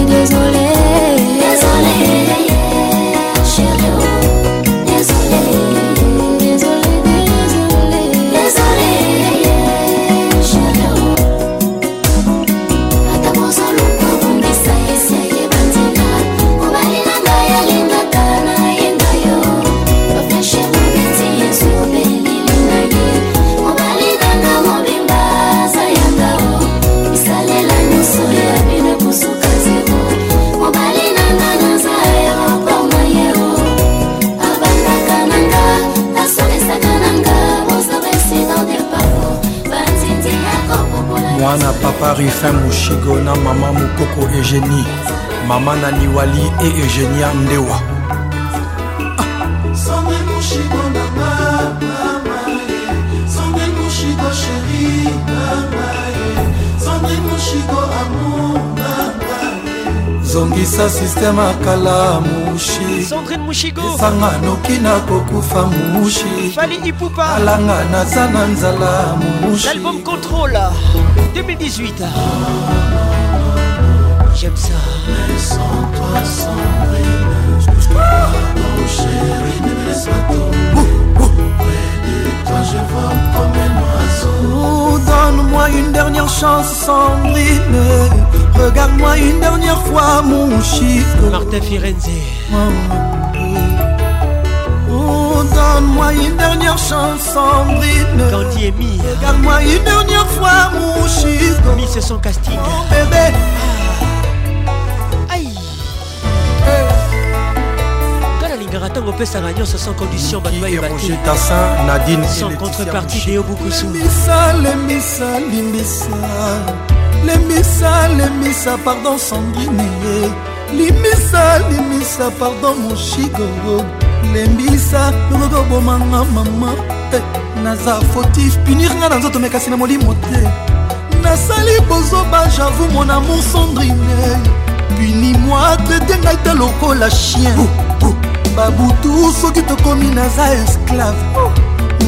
shigo na mama mokoko egenie mama na liwali e egenia ndewa zongisa sisteme akala mushiesanga noki na kokufa mushi alanga naza na nzala mushialbum contrôle 2018 J'aime ça. Mais sans toi, sans je peux pas. Mon chéri, ne me laisse pas tomber. Toi, je vois comme un oiseau. Oh, donne-moi une dernière chance, Sandrine. Regarde-moi une dernière fois, mon chico. Martin Firenze. Oh, oh, donne-moi une dernière chance, Sandrine. il est mis. Regarde-moi une dernière fois, mon chico. c'est son casting. Oh, bébé. Aïe. Garaton on peut s'arragner sans condition Badwa et Bati Nadine sans contrepartie Léo Boukoussou Limbissa, Limbissa, lemisa lemisa pardon sanguinie limisa limisa pardon moshiko lembisa lokokobomanga mama te naza fotif punir nga na nzoto mekasi na molimo te nasali bozoba javou mon amour sandrine puni moi traite ngai te lokola chien babutu soki tokomi naza esclave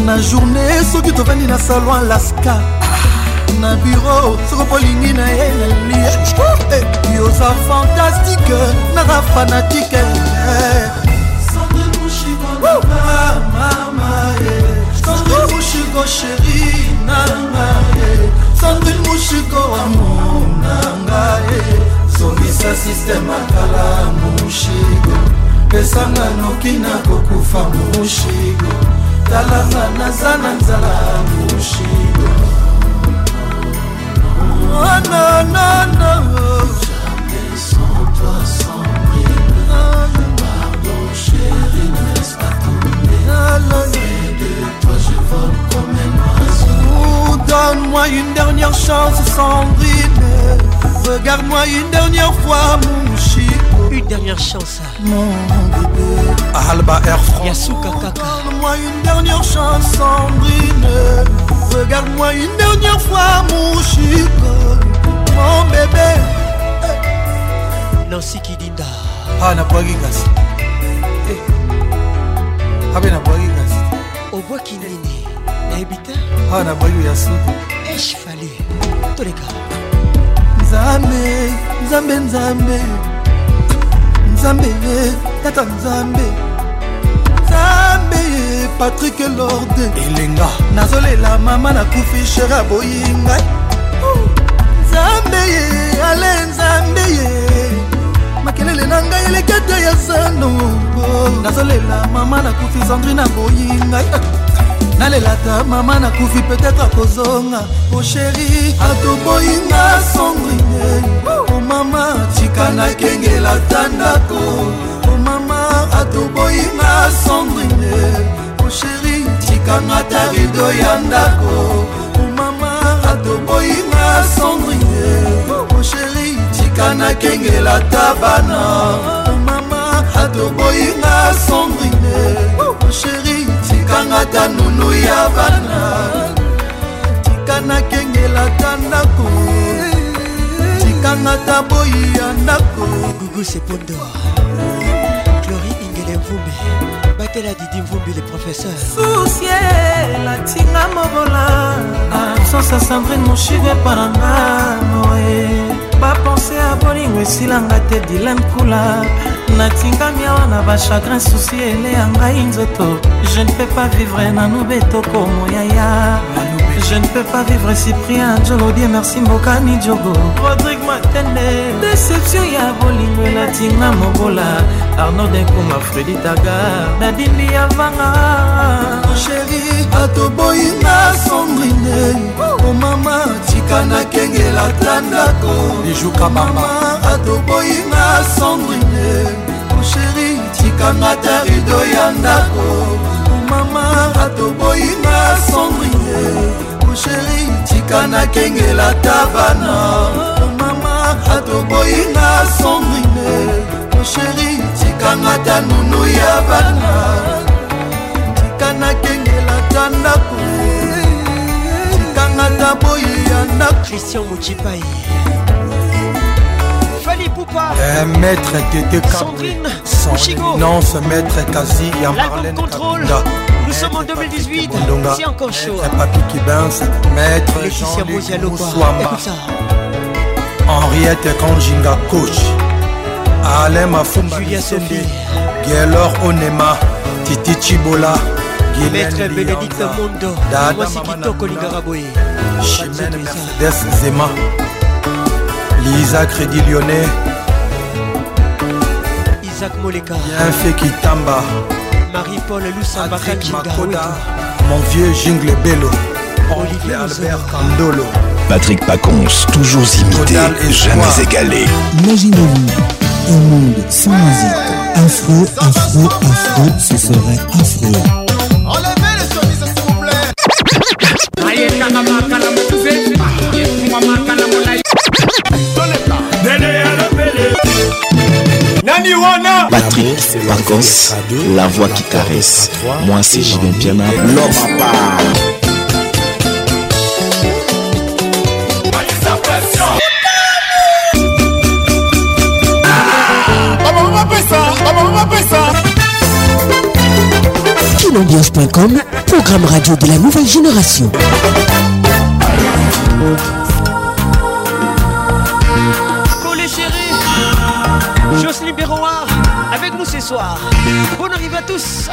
na journée soki tovandi na salon alaska na biro soko bolingi na ye nali eh, yoza fantastique naka fanatike Sandrine Mouchiko chéri nanga Sandrine Mouchiko amour nanga somisa systeme akala Mouchiko pesanga noki nakokufa Mouchiko talanga naza na nzala Mouchiko non, non, Jamais sans toi, sans Pardon, ne pas tomber. de toi, je vole comme un oiseau. Donne-moi une dernière chance sans Regarde-moi une dernière fois, une dernière chance. Mon bébé. À Alba Air France. Yasuka Kaka. Donne-moi une dernière chance, Sandrine. Regarde-moi une dernière fois, mon chico. Mon bébé. Nancy Kidinda. Ah, n'a pas gigasi. Eh. Ah, ben, n'a pas gigasi. Au bois Kinini. Ebita. Ah, n'a pas gigasi. Eh, je fallais. Tous les cas. Nzambe, Nzambe, Nzambe. nzambe ye tata nzambe nzambe ye patrik lorde elenga nazolela mama nakufi shere aboyi ngai nzambe ye ale nzambe ye makelele na ngai eleki ata ya zano nazolela mama nakufi sandri naboyi ngai nalelata mama nakufi petetre akozonga osheri atoboyinga sandrine omama tika nakengela ta ndako omama atoboyi nga sandrine osheri tikanga ta rido ya ndako omama atoboyi nga sandrine osheri tika nakengela ta bana omama atoboyi nga sandrine osheri tikanga ta nunu ya bana tika nakengela ta ndako nangaka boyi ya ndako gugu sepondo clori ingele mvumbi batela didi mvumbi le professeur susie latinga mobola absence ah, a sandrine moshige paranga moe bapense ya bolingo esilanga te dilem kula natingami awa na bachagrin susi eleya ngai nzoto je ne peux pas vivre nanu betoko moyaya je ne peux pas vivre cyprien jolodie merci mbokani jogo patene deception ya bolingo elatinga mobola arno denkuma fredi taga nadindi ya vanga sheri atoboyi na sombrine omama tika nakengela ta ndako ejuka mama atoboyi na sombrine sheri tikanga ta rido ya ndako omama atoboyi na sombrine sheri tika nakengela ta bana atoboyinga sombrine osheri tikanga ta nunu ya bana tika nakengela ta ndako tikanga ta boyi ya ndako christian mokipai Fali Poupa euh, Maître Tété Sandrine Chigo Non, ce maître est quasi L'album Contrôle Kabinda. Nous sommes en 2018, c'est encore chaud. C'est Papi qui Maître Laetitia Bouzialoba. Écoute ça. henriette kanjinga coach alain mafumba bisobi gelor onema titi cibola maître bénédicte mondo mwasi kitoko lingaka boye chimene mercedes zema lisa crédit lyonnais isaac moleka bienfait kitamba marie-paul lusambaka jinga mon vieux jingle bello olivier albert kandolo Patrick Pacons, toujours imité, jamais égalé. Imaginez-vous un monde sans musique. Afro, afro, afro, ce serait affreux. Patrick Pacons, la voix qui caresse. Moi, c'est Julien Piana. L'homme à part. Bonambiance.com, programme radio de la nouvelle génération. Collé chérie, Jocelyne Béroir, avec nous ce soir. Bonne arrivée à tous.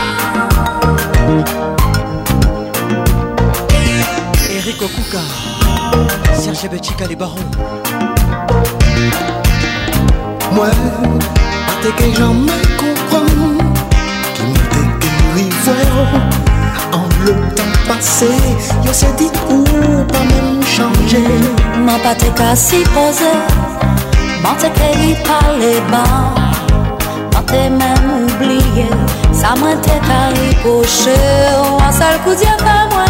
Eric Okuka, Serge Betchika, les barons. Moi, t'es que jamais An loutan pase Yo se di kou Pa men chanje Man pate ka si pose Mante krevi pa le ban Mante men moubliye Sa mwen te ta li poche Wan sal kou diya pa mwen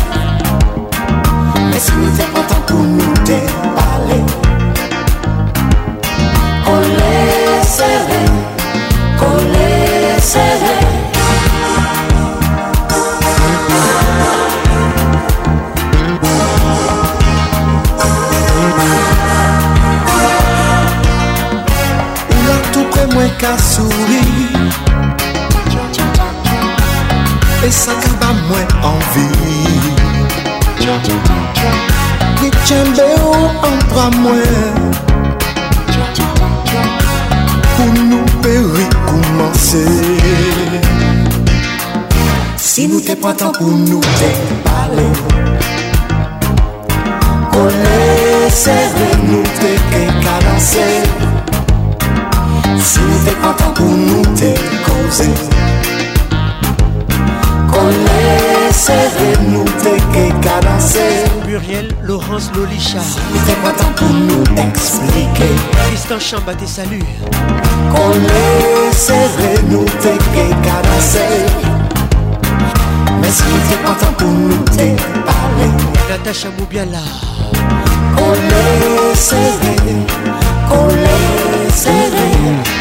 Se mi fe pantan pou mou te pale Kole sere, kole sere Ou la tou pre mwen ka souli E sa ti ba mwen anvi Gwe chen beyo an pramwe Poun nou pe wikoumanse Si nou te prantan pou nou te pale Kone se ven nou te ekalase Si nou te prantan pou nou te kose Kone danser et nous t'es qu'à danser. Muriel Laurence Lolicha. T'es content pour nous expliquer. Christian Chamba, tes saluts. Qu'on et nous t'es qu'à danser. Mais si t'es content pour nous te parler. Natacha Moubiala. Qu'on et qu'on serré.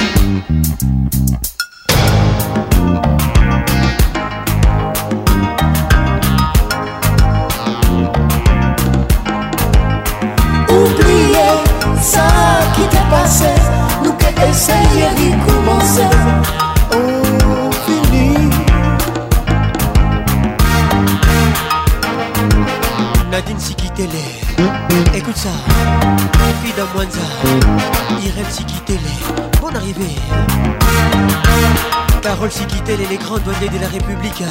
aussi quitter les grandes données de la République.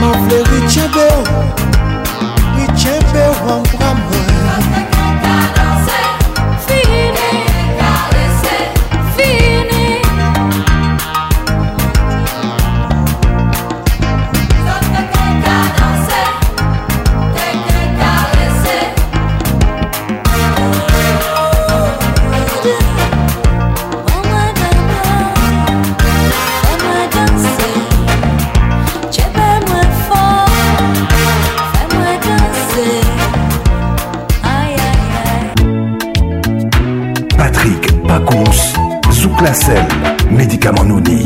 Mon fleur, il tient beau, il tient beau, mon bras, médicaments nous dit.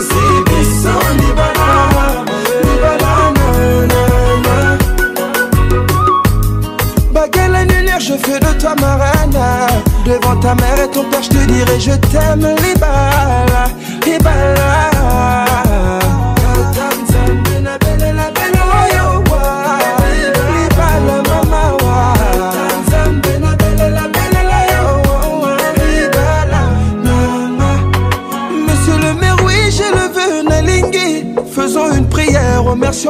Je la bison, Libana. Libana, Bagel et je fais de toi ma reine. Devant ta mère et ton père, je te dirai, je t'aime, Libana.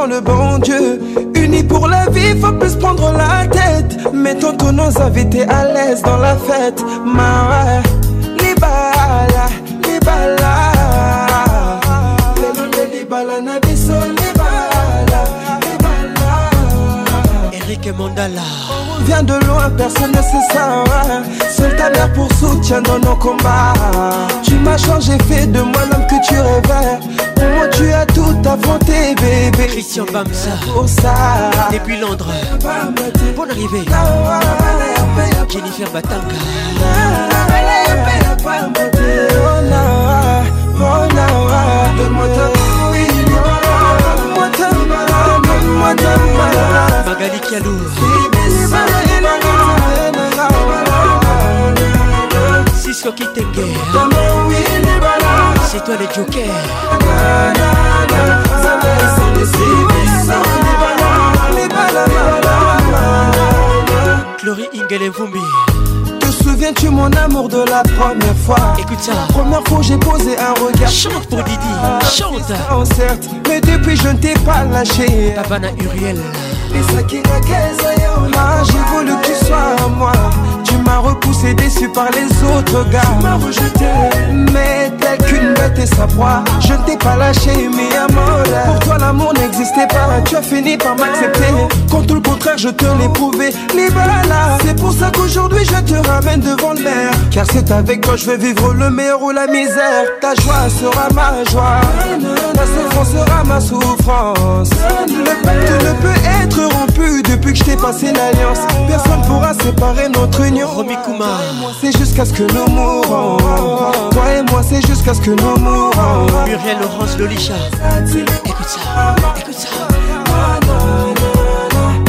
le bon Dieu. Unis pour la vie, faut plus prendre la tête. Mais tantôt nous invités à l'aise dans la fête. Ma, libala, libala. Eric Mandala. Viens de loin, personne ne sait ça. Seul ta mère pour soutien dans nos combats. Tu m'as changé, fait de moi l'homme que tu rêvais. Tu as tout affronté, bébé. Christian Bamsa. Pour oh, ça. Depuis Londres. Bonne arrivée. Jennifer Batanga. Magali Kialou. Francisco Kitenge C'est toi le joker Glory et Vumbi te souviens-tu mon amour de la première fois Écoute ça Première fois j'ai posé un regard Chante pour Didi ah, Chante oh, certes Mais depuis je ne t'ai pas lâché Babana Uriel et ça qui J'ai voulu que tu sois à moi tu m'as repoussé, déçu par les autres gars. Tu m'as rejeté. Mais tel qu'une bête et sa proie, je ne t'ai pas lâché, mais à Pour toi, l'amour n'existait pas. Tu as fini par m'accepter. Quand tout le contraire, je te l'ai prouvé. Libala. C'est pour ça qu'aujourd'hui, je te ramène devant le maire. Car c'est avec toi, je vais vivre le meilleur ou la misère. Ta joie sera ma joie. Ta souffrance sera ma souffrance. Le pacte ne peut être rompu depuis que je t'ai passé l'alliance. Personne pourra séparer notre union. C'est jusqu'à ce que nous mourons. Toi et moi, c'est jusqu'à ce que nous mourons. Muriel Laurence Lolicha. Écoute ça, écoute ça.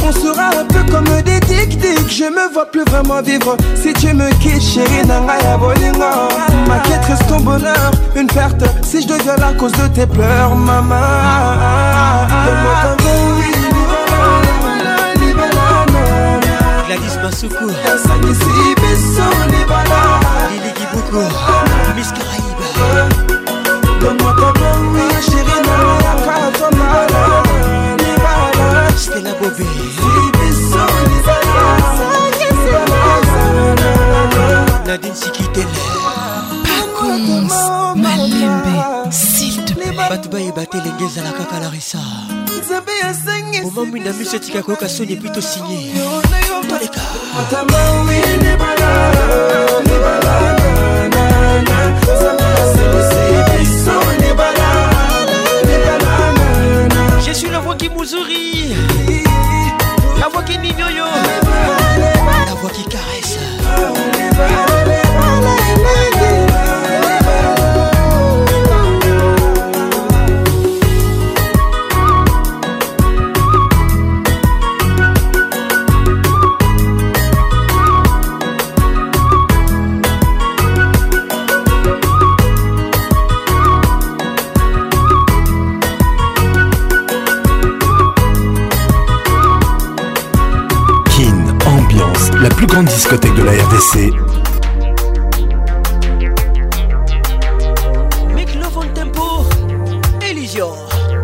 On sera un peu comme des tic Je me vois plus vraiment vivre. Si tu me quittes, chérie, à Ma quête reste ton bonheur, une perte. Si je deviens la cause de tes pleurs, maman. Donne-moi gladis masuku esangisi biso libala liliki buku miss caraïbe lomokokowi sheri na yaka tonala libala stela bobe biso nadine sikitele pacons malembe bato bayeba te elenge ezalaka kala resa moma mwinda miso etika koyoka soni epui tosinye koleka je suis la voix qui mouzuri la voix qui nignoyo la voix qui caresse grande discothèque de la RDC. Make love on tempo, Eligor,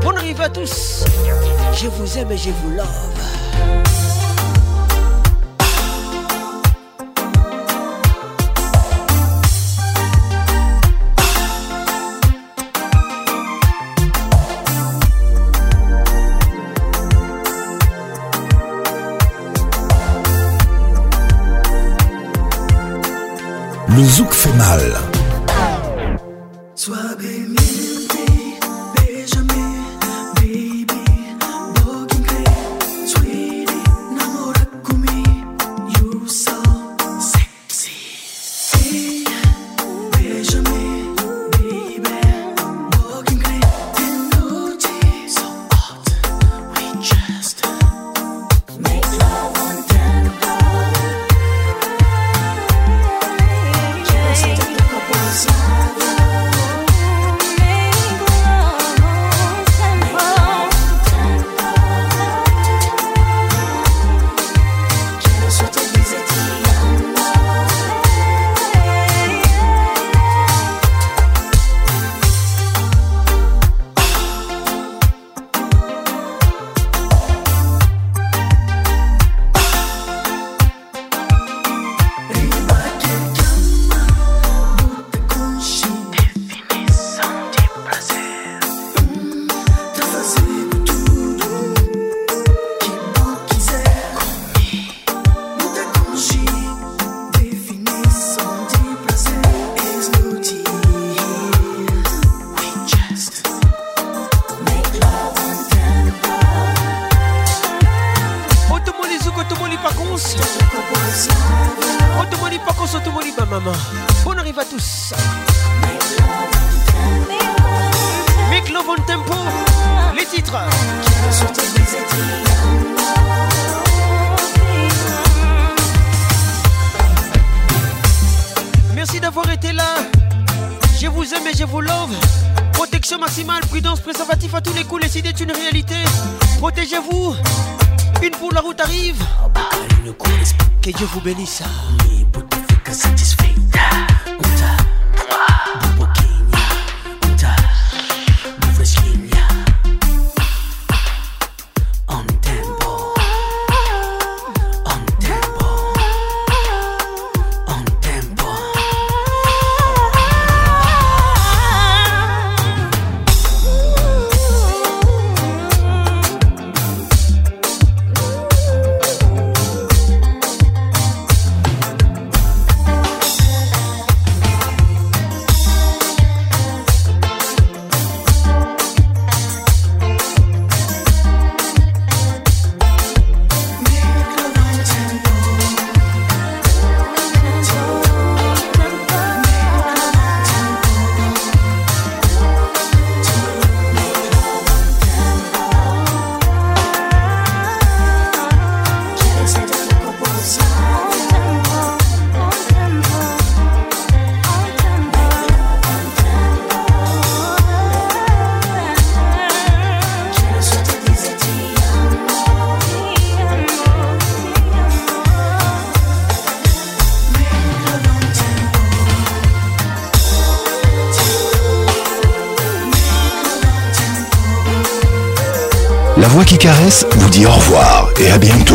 Bonne arrivée à tous. Je vous aime et je vous love. Le zouk fait mal. bien